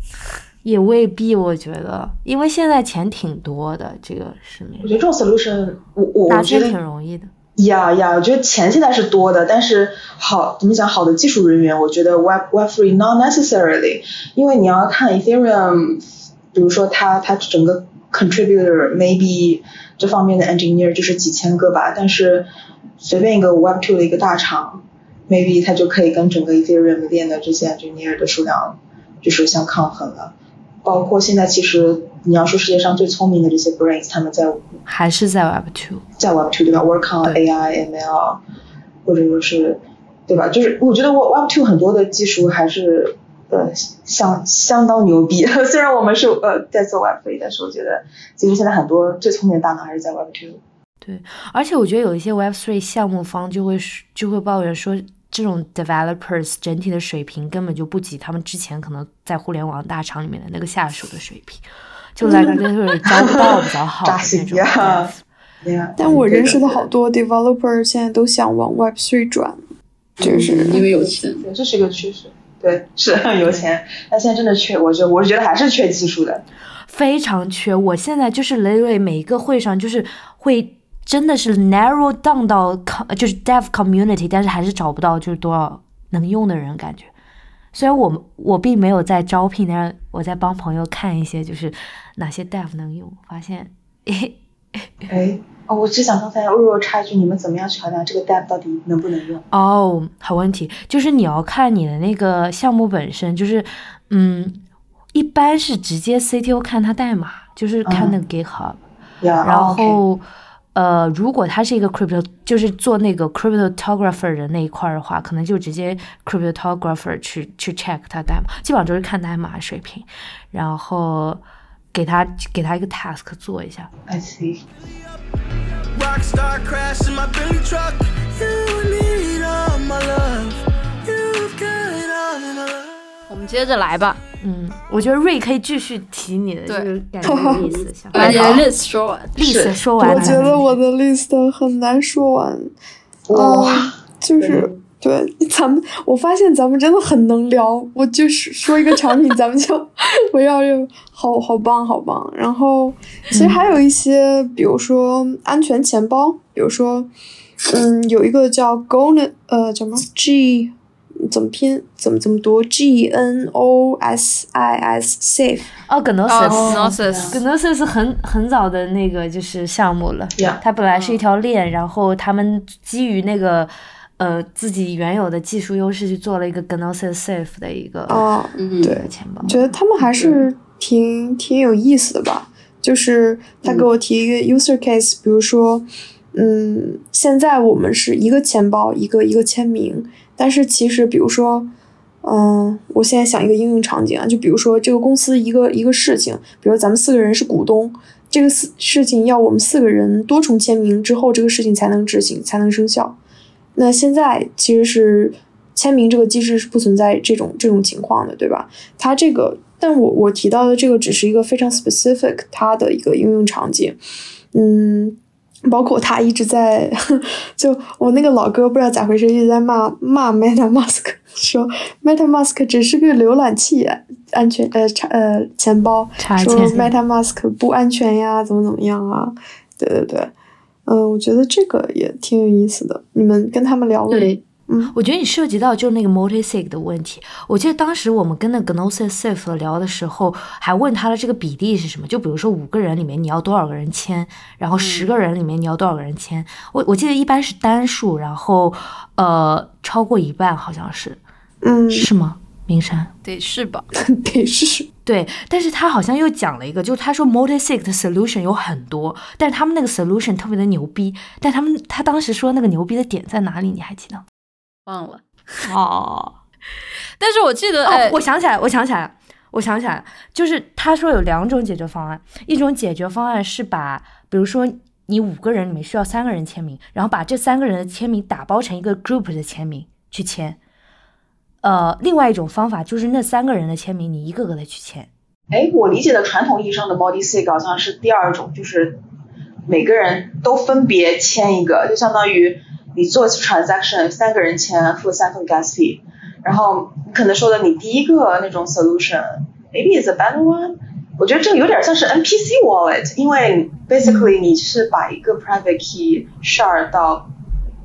B: 也未必，我觉得，因为现在钱挺多的，这个是没。
C: 我觉得这种 solution，我我
B: 我觉得挺容易的。
C: 呀呀，我觉得钱现在是多的，但是好怎么讲，好的技术人员，我觉得 Web Web Three not necessarily，因为你要看 Ethereum，比如说它它整个 contributor maybe 这方面的 engineer 就是几千个吧，但是随便一个 Web Two 的一个大厂，maybe 它就可以跟整个 Ethereum 链的这些 engineer 的数量就是相抗衡了。包括现在其实你要说世界上最聪明的这些 brains，他们在
B: 还是在 Web Two，
C: 在 Web Two 对吧？Work on AI、ML，或者说是对吧？就是我觉得 Web Two 很多的技术还是呃相相当牛逼。虽然我们是呃在做 Web Three，但是我觉得其实现在很多最聪明的大脑还是在 Web Two。
B: 对，而且我觉得有一些 Web Three 项目方就会说就会抱怨说，这种 developers 整体的水平根本就不及他们之前可能在互联网大厂里面的那个下属的水平，就来感觉就是招不到比较好的那种
C: 呀
B: dev。
C: Yeah，
D: 但我认识的好多 developer 现在都想往 Web 3转，就是
E: 嗯因为有钱。
C: 对，这是一个趋势。对，是 有钱，但现在真的缺，我觉得我是觉得还是缺技术的。
B: 非常缺。我现在就是雷瑞每一个会上就是会真的是 narrow down 到就是 dev community，但是还是找不到就是多少能用的人感觉。虽然我们我并没有在招聘，但是我在帮朋友看一些就是哪些 dev 能用，发现
C: 哎，哦，我只想刚才弱弱插一句，你们怎么样去衡量这个 dev 到底能不能用？
B: 哦，好问题，就是你要看你的那个项目本身，就是嗯，一般是直接 CTO 看它代码，就是看那个 GitHub。
C: 呀，
B: 然后、呃，如果他是一个 crypto，就是做那个 cryptographer 的那一块儿的话，可能就直接 cryptographer 去去 check 他代码，基本上就是看代码水平，然后给他给他一个 task 做一下。
C: I see。
F: Rockstar crash in my Billy truck. You need all my love.
A: 接着来吧，
B: 嗯，我觉得瑞可以继续提你的，这个感觉有意思。想
A: 把你的 list 说完。
B: list 说完，
D: 我觉得我的 list 很难说完。
C: 哇
D: 嗯，就是对咱们，我发现咱们真的很能聊。我就是说一个产品，咱们就围绕着，好好棒，好棒。然后其实还有一些，比如说安全钱包，比如说，嗯，有一个叫 Gone，呃，叫什么 G，怎么拼？怎么怎么读？G N O S I S Safe。
B: 哦
A: 哦
B: Gnosis。，Gnosis，Gnosis 很很早的那个就是项目了
C: Yeah
B: 它本来是一条链，然后他们基于那个呃自己原有的技术优势去做了一个 Gnosis Safe 的一个
D: 啊，
E: 嗯，
D: 对，
B: 钱包。
D: 觉得他们还是挺挺有意思的吧。就是他给我提一个 user case，比如说，嗯，现在我们是一个钱包，一个一个签名，但是其实比如说，嗯，我现在想一个应用场景啊，就比如说这个公司一个一个事情，比如咱们四个人是股东，这个事事情要我们四个人多重签名之后，这个事情才能执行，才能生效。那现在其实是签名这个机制是不存在这种这种情况的，对吧？它这个，但我我提到的这个只是一个非常 specific 它的一个应用场景，嗯，包括他一直在，就我那个老哥不知道咋回事，一直在骂骂 MetaMask，说 MetaMask 只是个浏览器安全呃查呃钱包，说 MetaMask 不安全呀，怎么怎么样啊？对对对，嗯，我觉得这个也挺有意思的。你们跟他们聊了？
E: 对，
B: 我觉得你涉及到就是那个 multi-sig 的问题。我记得当时我们跟那个 Gnosis Safe 聊的时候，还问他的这个比例是什么？就比如说五个人里面你要多少个人签，然后十个人里面你要多少个人签？我我记得一般是单数，然后呃超过一半好像是，
D: 嗯，
B: 是吗？明山。
A: 得是吧？
D: 得是
B: 对，但是他好像又讲了一个，就是他说 multi-sig 的 solution 有很多，但是他们那个 solution 特别的牛逼，但他们他当时说那个牛逼的点在哪里？你还记得？
A: 忘了。
B: 哦，
A: 但是我记得，
B: 哦
A: 哎，，
B: 我想起来，我想起来了，我想起来了，就是他说有两种解决方案，一种解决方案是把，比如说你五个人里面需要三个人签名，然后把这三个人的签名打包成一个 group 的签名去签。呃，另外一种方法就是那三个人的签名你一个个的去签。
C: 哎，我理解的传统意义上的 body sig 好像是第二种，就是每个人都分别签一个，就相当于你做一次 transaction，三个人签付三份 gas fee，然后你可能说的你第一个那种 solution，maybe is a better one。我觉得这个有点像是 NPC wallet，因为 basically 你是把一个 private key share 到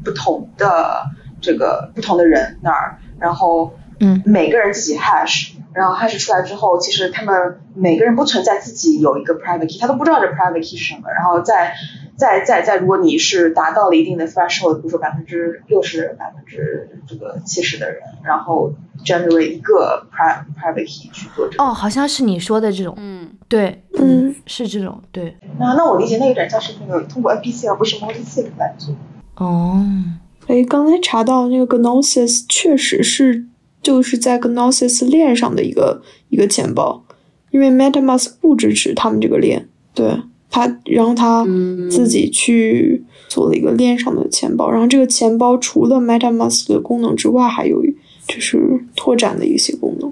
C: 不同的这个不同的人那儿，然后
B: 嗯。
C: 每个人自己 hash，然后 hash 出来之后，其实他们每个人不存在自己有一个 private key，他都不知道这 private key 是什么，然后再再再再，如果你是达到了一定的 threshold，比如说百分之六十、百分之这个七十的人，然后 generate 一个 pri private key 去做这个。
B: 哦，好像是你说的这种，
A: 嗯，
B: 对，
G: 嗯，
B: 是这种，对，
C: 那那我理解那个转嫁是那个通过 NPC 而不是 multi sig 来做。
B: 哦，
G: 哎，刚才查到那个 Gnosis 确实是就是在 Gnosis 链上的一个一个钱包，因为 MetaMask 不支持他们这个链，对他，然后他
A: 嗯。
G: 自己去做了一个链上的钱包，然后这个钱包除了 MetaMask 的功能之外，还有就是拓展的一些功能。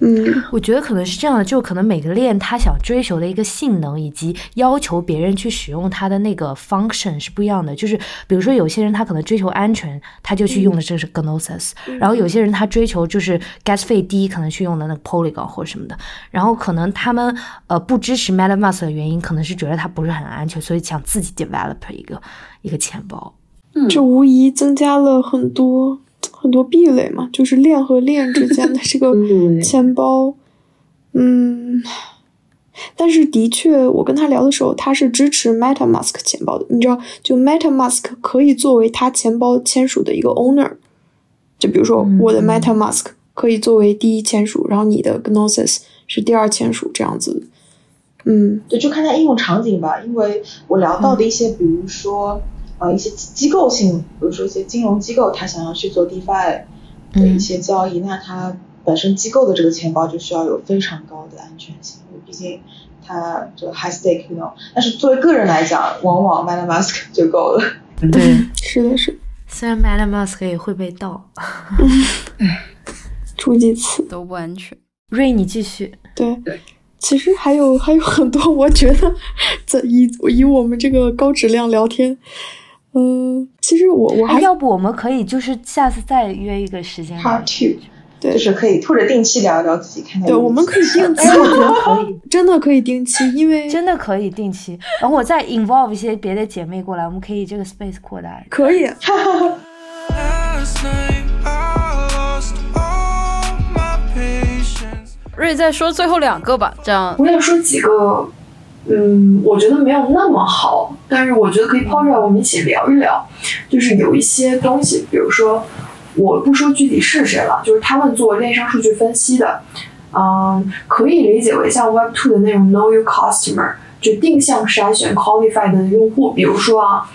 G: 嗯，
B: 我觉得可能是这样的，就可能每个链它想追求的一个性能以及要求别人去使用它的那个 function 是不一样的。就是比如说有些人他可能追求安全，他就去用的这是 Gnosis，、然后有些人他追求就是 gas 费低，可能去用的那个 Polygon 或者什么的。然后可能他们呃不支持 MetaMask 的原因，可能是觉得它不是很安全，所以想自己 develop 一个一个钱包。
G: 嗯这无疑增加了很多很多壁垒嘛，就是链和链之间的这个 钱包，嗯，但是的确，我跟他聊的时候，他是支持 MetaMask 钱包的。你知道，就 MetaMask 可以作为他钱包签署的一个 owner，就比如说我的 MetaMask 可以作为第一签署，然后你的 Gnosis 是第二签署，这样子。嗯
C: 对，就看它应用场景吧。因为我聊到的一些，比如说呃一些机构性，比如说一些金融机构，他想要去做 DeFi 的一些交易，那它本身机构的这个钱包就需要有非常高的安全性，因为毕竟它这个 high stake you know。但是作为个人来讲，往往 MetaMask 就够了。
B: 对，
G: 是的，是的，
B: 虽然 MetaMask 也会被盗。
G: 出几次。
A: 都不安全。
B: 瑞，你继续。
G: 对，其实还有还有很多，我觉得 在以以我们这个高质量聊天，嗯、其实我我还
B: 哎要不我们可以就是下次再约一个时间聊
C: Part two
G: 对
C: 就是可以或者定期聊一聊自己看到
G: 对，我们可以定期，
B: 哎，我觉得可以，
G: 真的可以定期，因为
B: 真的可以定期。然后我再 involve 一些别的姐妹过来，我们可以这个 space 扩大。
G: 可以。
F: Last night I lost all my patience.
A: 瑞再说最后两个吧，这样
D: 我想说几个，嗯，我觉得没有那么好，但是我觉得可以抛出来，我们一起聊一聊。就是有一些东西，比如说，我不说具体是谁了，就是他们做链上数据分析的，嗯，可以理解为像 Web Two 的那种 Know Your Customer，就定向筛选 qualified 的用户。比如说啊，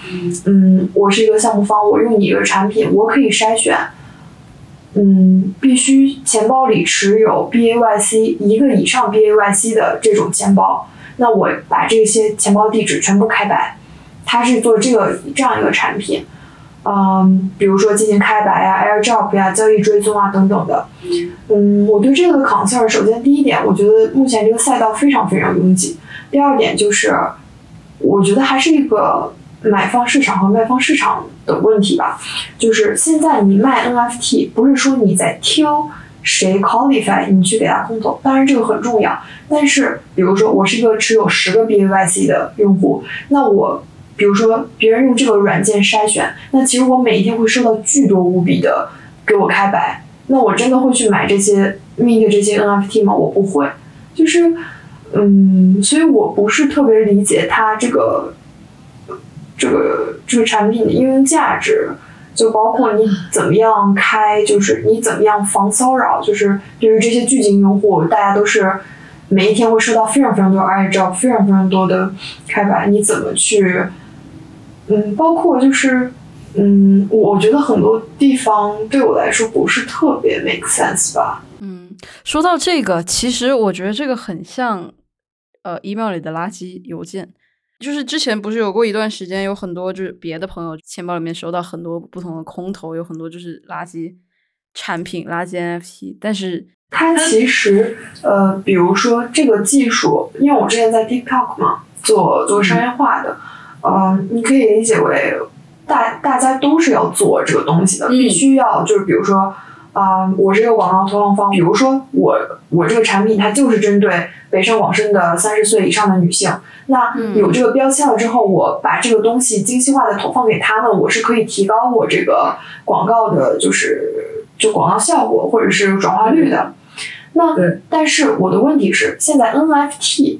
D: 嗯，我是一个项目方，我用你一个产品，我可以筛选。嗯，必须钱包里持有 BAYC 一个以上 BAYC 的这种钱包，那我把这些钱包地址全部开白，它是做这个这样一个产品，嗯，比如说进行开白呀、AirDrop 呀、交易追踪啊等等的。嗯，我对这个的 concern，首先第一点，我觉得目前这个赛道非常非常拥挤；第二点就是，我觉得还是一个买方市场和卖方市场的问题吧。就是现在你卖 NFT，不是说你在挑谁 qualify 你去给他空投，当然这个很重要。但是比如说我是一个持有十个 BAYC 的用户，那我比如说别人用这个软件筛选，那其实我每一天会收到巨多无比的给我开白，那我真的会去买这些 mint 这些 NFT 吗？我不会，就是嗯，所以我不是特别理解它这个这个这个产品的应用价值。就包括你怎么样开，就是你怎么样防骚扰，就是对于这些巨鲸用户，大家都是每一天会收到非常非常多 airdrop，非常非常多的开白，你怎么去，嗯，包括就是，嗯，我觉得很多地方对我来说不是特别 make sense 吧，
A: 嗯，说到这个，其实我觉得这个很像呃 email 里的垃圾邮件。就是之前不是有过一段时间，有很多就是别的朋友钱包里面收到很多不同的空投，有很多就是垃圾产品、垃圾 NFT，但是
D: 它其实呃，比如说这个技术，因为我之前在 TikTok 嘛，做做商业化的，呃，你可以理解为大大家都是要做这个东西的，
A: 嗯
D: 必须要就是比如说。啊、我是一个广告投放方，比如说我我这个产品它就是针对北上广深的三十岁以上的女性。那有这个标签了之后，我把这个东西精细化的投放给他们，我是可以提高我这个广告的，就是就广告效果或者是转化率的。那但是我的问题是，现在 NFT，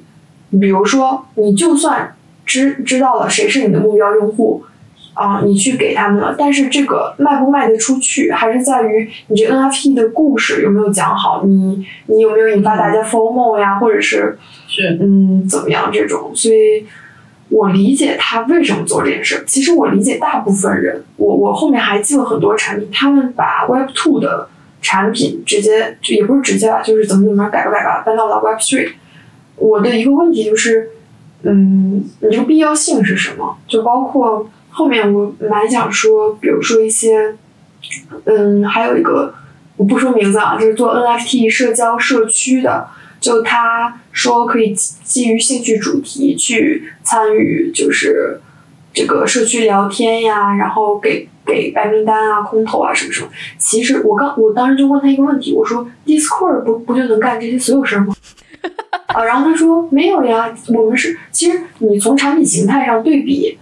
D: 比如说你就算知知道了谁是你的目标用户。啊，你去给他们了，但是这个卖不卖得出去，还是在于你这 NFT 的故事有没有讲好，你你有没有引发大家 FOMO 呀，或者是
H: 是
D: 嗯怎么样这种？所以，我理解他为什么做这件事。其实我理解大部分人，我我后面还记了很多产品，他们把 Web Two 的产品直接就也不是直接吧，就是怎么怎么改吧改吧搬到了 Web Three。我的一个问题就是，嗯，你这个必要性是什么？就包括。后面我蛮想说，比如说一些，嗯，还有一个我不说名字啊，就是做 NFT 社交社区的，就他说可以基基于兴趣主题去参与，就是这个社区聊天呀，然后给给白名单啊、空投啊什么什么。其实我刚我当时就问他一个问题，我说 Discord 不不就能干这些所有事儿吗？啊，然后他说没有呀，我们是其实你从产品形态上对比。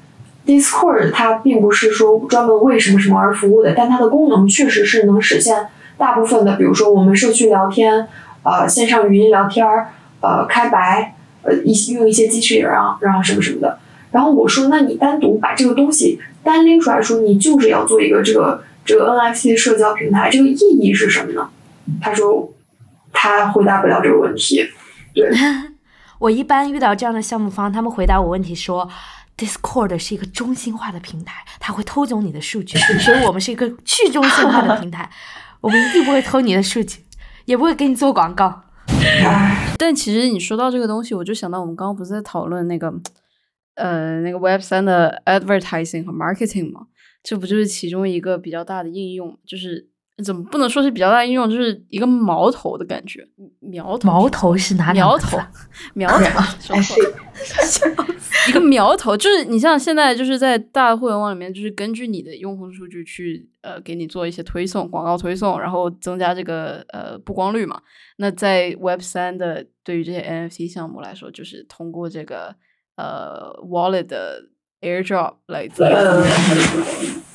D: Discord 它并不是说专门为什么什么而服务的，但它的功能确实是能实现大部分的，比如说我们社区聊天，呃，线上语音聊天儿，呃，开白，呃，一些用一些机器人啊，然后什么什么的。然后我说，那你单独把这个东西单拎出来说，你就是要做一个这个这个 NFT 社交平台，这个意义是什么呢？他说他回答不了这个问题。对，
B: 我一般遇到这样的项目方，他们回答我问题说。Discord 是一个中心化的平台，它会偷走你的数据，所以我们是一个去中心化的平台，我们一定不会偷你的数据，也不会给你做广告。
A: 但其实你说到这个东西，我就想到我们刚刚不是在讨论那个，呃，那个 Web 三的 advertising 和 marketing 吗？这不就是其中一个比较大的应用，就是。怎么不能说是比较大应用，就是一个苗头的感觉。苗头，
B: 苗头是哪
A: 苗头？苗头，一个苗头，就是你像现在就是在大互联网里面，就是根据你的用户数据去呃给你做一些推送，广告推送，然后增加这个呃曝光率嘛。那在 Web 三的对于这些 NFT 项目来说，就是通过这个呃 Wallet 的 AirDrop 来自？呃。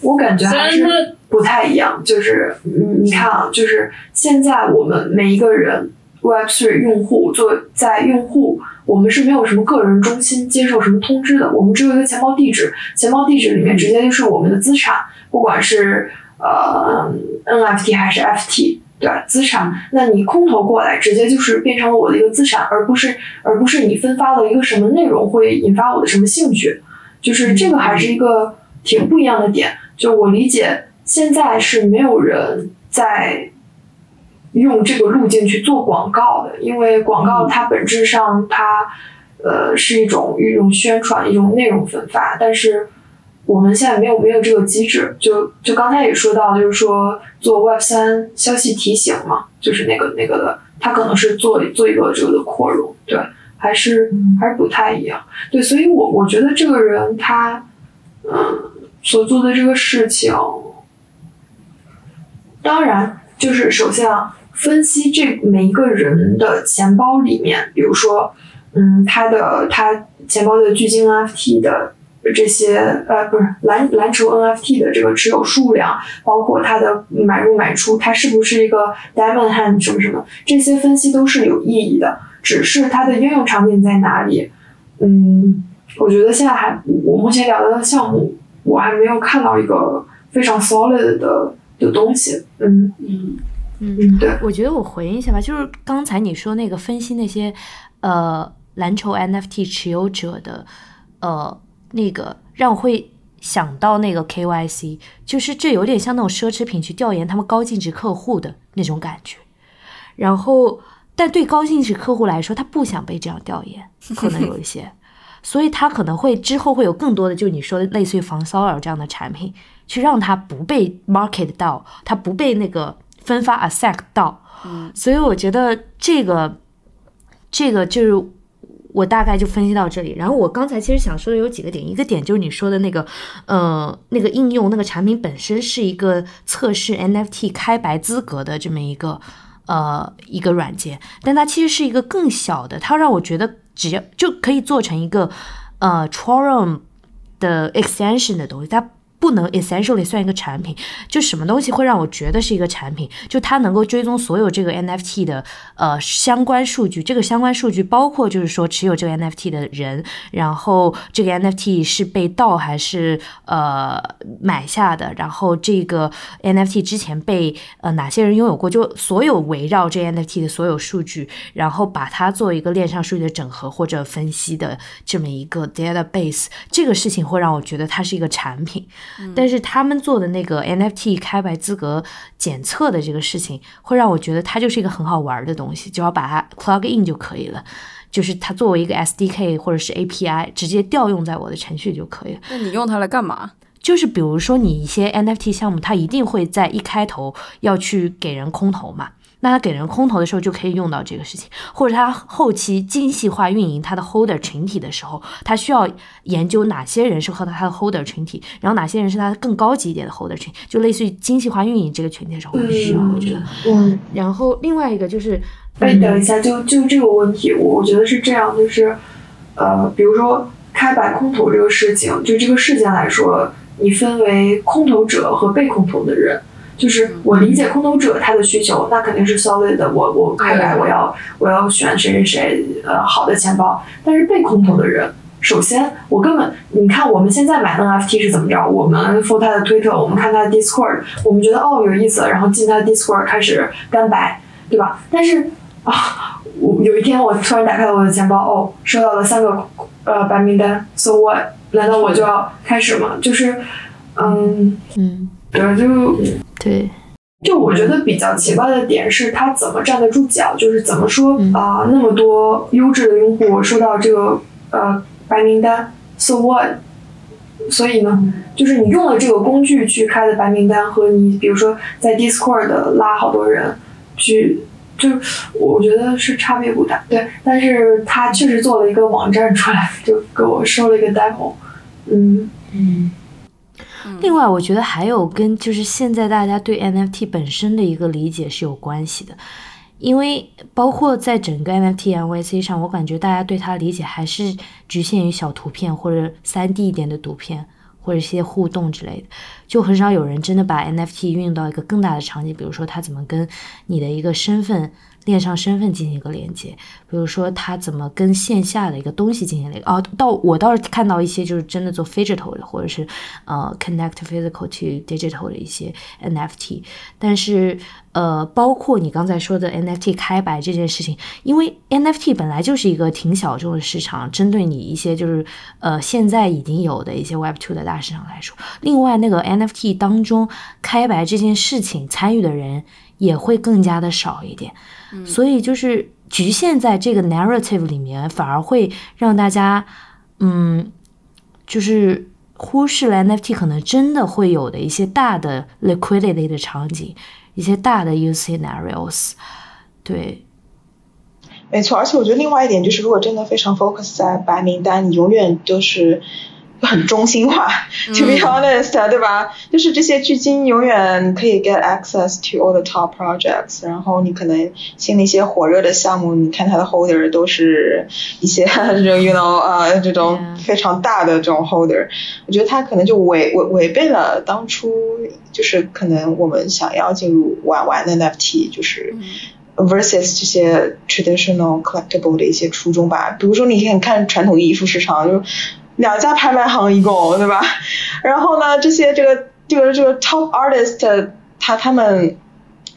D: 我感觉还是不太一样，就是你你看啊，就是现在我们每一个人 Web3 用户做在用户，我们是没有什么个人中心接受什么通知的，我们只有一个钱包地址，钱包地址里面直接就是我们的资产，不管是呃 NFT 还是 FT，对吧？资产，那你空投过来，直接就是变成了我的一个资产，而不是而不是你分发了一个什么内容会引发我的什么兴趣，就是这个还是一个挺不一样的点。就我理解，现在是没有人在用这个路径去做广告的，因为广告它本质上它呃是一种一种宣传，一种内容分发。但是我们现在没有没有这个机制。就就刚才也说到，就是说做 Web 三消息提醒嘛，就是那个那个的，它可能是做做一个这个的扩容，对，还是还是不太一样。对，所以我我觉得这个人他嗯。所做的这个事情，当然就是首先啊，分析这每一个人的钱包里面，比如说，嗯，他的他钱包的巨鲸 NFT 的这些呃，不是蓝蓝筹 NFT 的这个持有数量，包括他的买入买出，它是不是一个 diamond hand 什么什么，这些分析都是有意义的。只是它的应用场景在哪里？嗯，我觉得现在还我目前聊到的项目。我还没有看到一个非常 solid 的的东西，嗯嗯嗯，对，
B: 我觉得我回应一下吧，就是刚才你说那个分析那些呃蓝筹 NFT 持有者的呃那个，让我会想到那个 KYC，就是这有点像那种奢侈品去调研他们高净值客户的那种感觉，然后但对高净值客户来说，他不想被这样调研，可能有一些。所以他可能会之后会有更多的，就你说的类似于防骚扰这样的产品，去让他不被 market 到，他不被那个分发 accept 到。
A: 嗯，
B: 所以我觉得这个这个就是我大概就分析到这里。然后我刚才其实想说的有几个点，一个点就是你说的那个，呃，那个应用那个产品本身是一个测试 NFT 开白资格的这么一个呃一个软件，但它其实是一个更小的，它让我觉得只要就可以做成一个呃 Chromium 的 extension 的东西，它。不能 essentially 算一个产品，就什么东西会让我觉得是一个产品？就它能够追踪所有这个 NFT 的呃相关数据，这个相关数据包括就是说持有这个 NFT 的人，然后这个 NFT 是被盗还是呃买下的，然后这个 NFT 之前被呃哪些人拥有过，就所有围绕这 NFT 的所有数据，然后把它做一个链上数据的整合或者分析的这么一个 database，这个事情会让我觉得它是一个产品。但是他们做的那个 NFT 开白资格检测的这个事情，会让我觉得它就是一个很好玩的东西，只要把它 plug in 就可以了，就是它作为一个 SDK 或者是 API 直接调用在我的程序就可以了。
A: 那你用它来干嘛？
B: 就是比如说你一些 NFT 项目，它一定会在一开头要去给人空投嘛。那他给人空投的时候就可以用到这个事情，或者他后期精细化运营他的 holder 群体的时候，他需要研究哪些人是和他的 holder 群体，然后哪些人是他更高级一点的 holder 群，就类似于精细化运营这个群体的时候需要，我觉得。
D: 嗯。
B: 然后另外一个就是，
D: 哎，等一下，就就这个问题，我我觉得是这样，就是，呃，比如说开白空投这个事情，就这个事件来说，你分为空投者和被空投的人。就是我理解空投者他的需求，那肯定是 solid 的。我我开来，我要我要选谁谁谁呃好的钱包。但是被空投的人，首先我根本你看我们现在买 NFT 是怎么着？我们 follow 他的推特，我们看他的 Discord，我们觉得哦有意思，然后进他的 Discord 开始干白，对吧？但是啊，我有一天我突然打开了我的钱包，哦，收到了三个呃白名单，so what？难道我就要开始吗？就是嗯
B: 嗯。
D: 对，就
B: 对，
D: 就我觉得比较奇怪的点是，他怎么站得住脚？就是怎么说啊？那么多优质的用户收到这个呃白名单，so what？所以呢，就是你用了这个工具去开的白名单，和你比如说在 Discord 拉好多人去，就我觉得是差别不大。对，但是他确实做了一个网站出来，就给我收了一个 demo。嗯嗯。
B: 另外，我觉得还有跟就是现在大家对 NFT 本身的一个理解是有关系的，因为包括在整个 NFT NYC 上，我感觉大家对它理解还是局限于小图片或者三 D 一点的图片或者一些互动之类的，就很少有人真的把 NFT 运用到一个更大的场景，比如说它怎么跟你的一个身份。链上身份进行一个连接，比如说它怎么跟线下的一个东西进行连哦，到我倒是看到一些就是真的做 physical 的，或者是呃 connect physical to digital 的一些 NFT，但是呃，包括你刚才说的 NFT 开白这件事情，因为 NFT 本来就是一个挺小众的市场，针对你一些就是呃现在已经有的一些 Web2 的大市场来说，另外那个 NFT 当中开白这件事情参与的人也会更加的少一点。所以就是局限在这个 narrative 里面，反而会让大家，嗯，就是忽视了 NFT 可能真的会有的一些大的 liquidity 的场景，一些大的 use scenarios。对，
C: 没错。而且我觉得另外一点就是，如果真的非常 focus 在白名单，你永远都是。很中心化，to be honest，对吧？就是这些巨金永远可以 get access to all the top projects，然后你可能新的一些火热的项目，你看它的 holder 都是一些 这种 you know 啊这种非常大的这种 holder，我觉得它可能就违违违背了当初就是可能我们想要进入玩玩的 NFT，就是 versus 这些 traditional collectible 的一些初衷吧。比如说你看看传统艺术市场就。两家拍卖行一共，对吧？然后呢，这些这个这个这个 top artist，他他们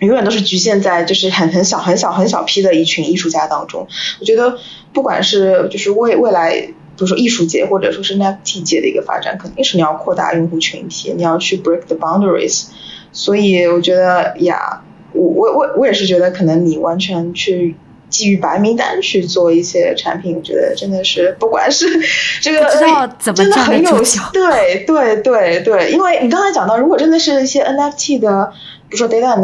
C: 永远都是局限在就是很很小很小很小批的一群艺术家当中。我觉得不管是就是未未来，比如说艺术界或者说是 NFT 界的一个发展，肯定是你要扩大用户群体，你要去 break the boundaries。所以我觉得呀，我我我我也是觉得可能你完全去。基于白名单去做一些产品，我觉得真的是不管是 这个，真的很有效。对对对对，因为你刚才讲到，如果真的是一些 NFT 的，比如说 data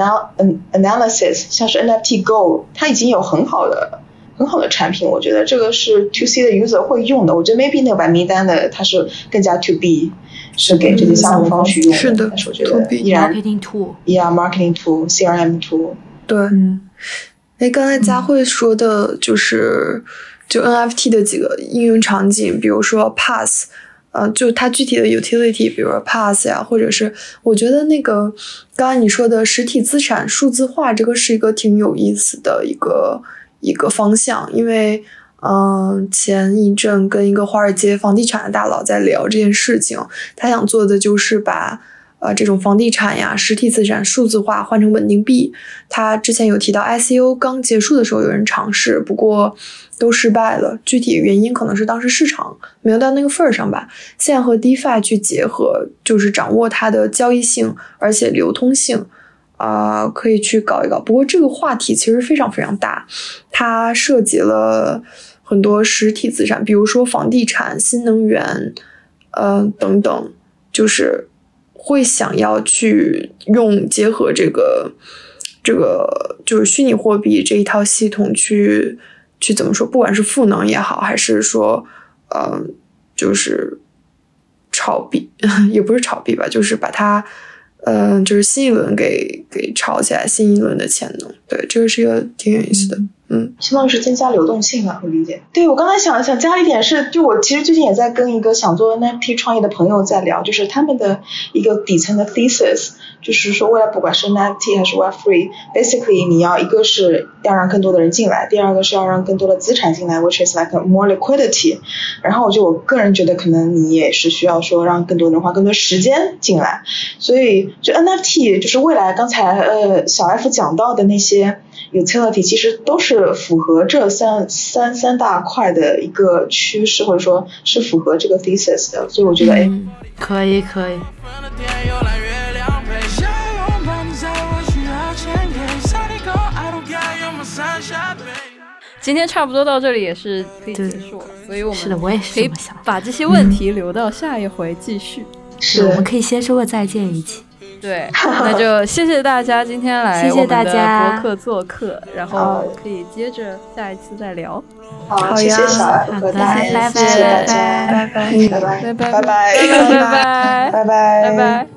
C: analysis，像是 NFT Go，它已经有很好的很好的产品，我觉得这个是 To C 的 user 会用的。我觉得 maybe 那个白名单的它是更加 To B，是给这些项目方去用的。
I: 是的，
C: 但是我觉得依然
B: marketing
C: tool，yeah marketing tool，CRM tool。
I: 对。
D: 哎，刚才佳慧说的就是就 NFT 的几个应用场景，比如说 Pass，呃，就它具体的 utility，比如说 Pass 呀，或者是我觉得那个刚才你说的实体资产数字化，这个是一个挺有意思的一个一个方向，因为嗯，前一阵跟一个华尔街房地产的大佬在聊这件事情，他想做的就是把。呃，这种房地产呀，实体资产数字化换成稳定币，他之前有提到 ICO 刚结束的时候有人尝试，不过都失败了。具体原因可能是当时市场没有到那个份儿上吧。现在和 DeFi 去结合，就是掌握它的交易性，而且流通性，啊，可以去搞一搞。不过这个话题其实非常非常大，它涉及了很多实体资产，比如说房地产、新能源，呃等等，就是。会想要去用结合这个这个就是虚拟货币这一套系统去去怎么说？不管是赋能也好，还是说呃就是炒币，也不是炒币吧，就是把它嗯就是新一轮给给炒起来，新一轮的潜能。对，这个是一个挺有意思的。嗯，
C: 相当于是增加流动性吧，我理解。对我刚才想想加一点是，就我其实最近也在跟一个想做 NFT 创业的朋友在聊，就是他们的一个底层的 thesis，就是说未来不管是 NFT 还是 Web3，basically 你要一个是要让更多的人进来，第二个是要让更多的资产进来，which is like more liquidity。然后我就我个人觉得可能你也是需要说让更多人花更多时间进来，所以就 NFT 就是未来刚才呃小 F 讲到的那些。utility 其实都是符合这三三三大块的一个趋势，或者说是符合这个 thesis 的，所以我觉得哎，
B: 可以可以。
A: 今天差不多到这里也是可以结束了，所以我们
B: 是的，我也是
A: 可以把这些问题留到下一回继续。
B: 是，我们可以先说个再见一起。
A: 对，那就谢谢大家今天来
B: 我们的
A: 博客做客，然后可以接着下一次再聊。
C: 好，谢谢小爱和大家，谢谢大家，
D: 拜拜，拜拜，
C: 拜拜，拜拜，
A: 拜拜，
C: 拜拜，拜拜。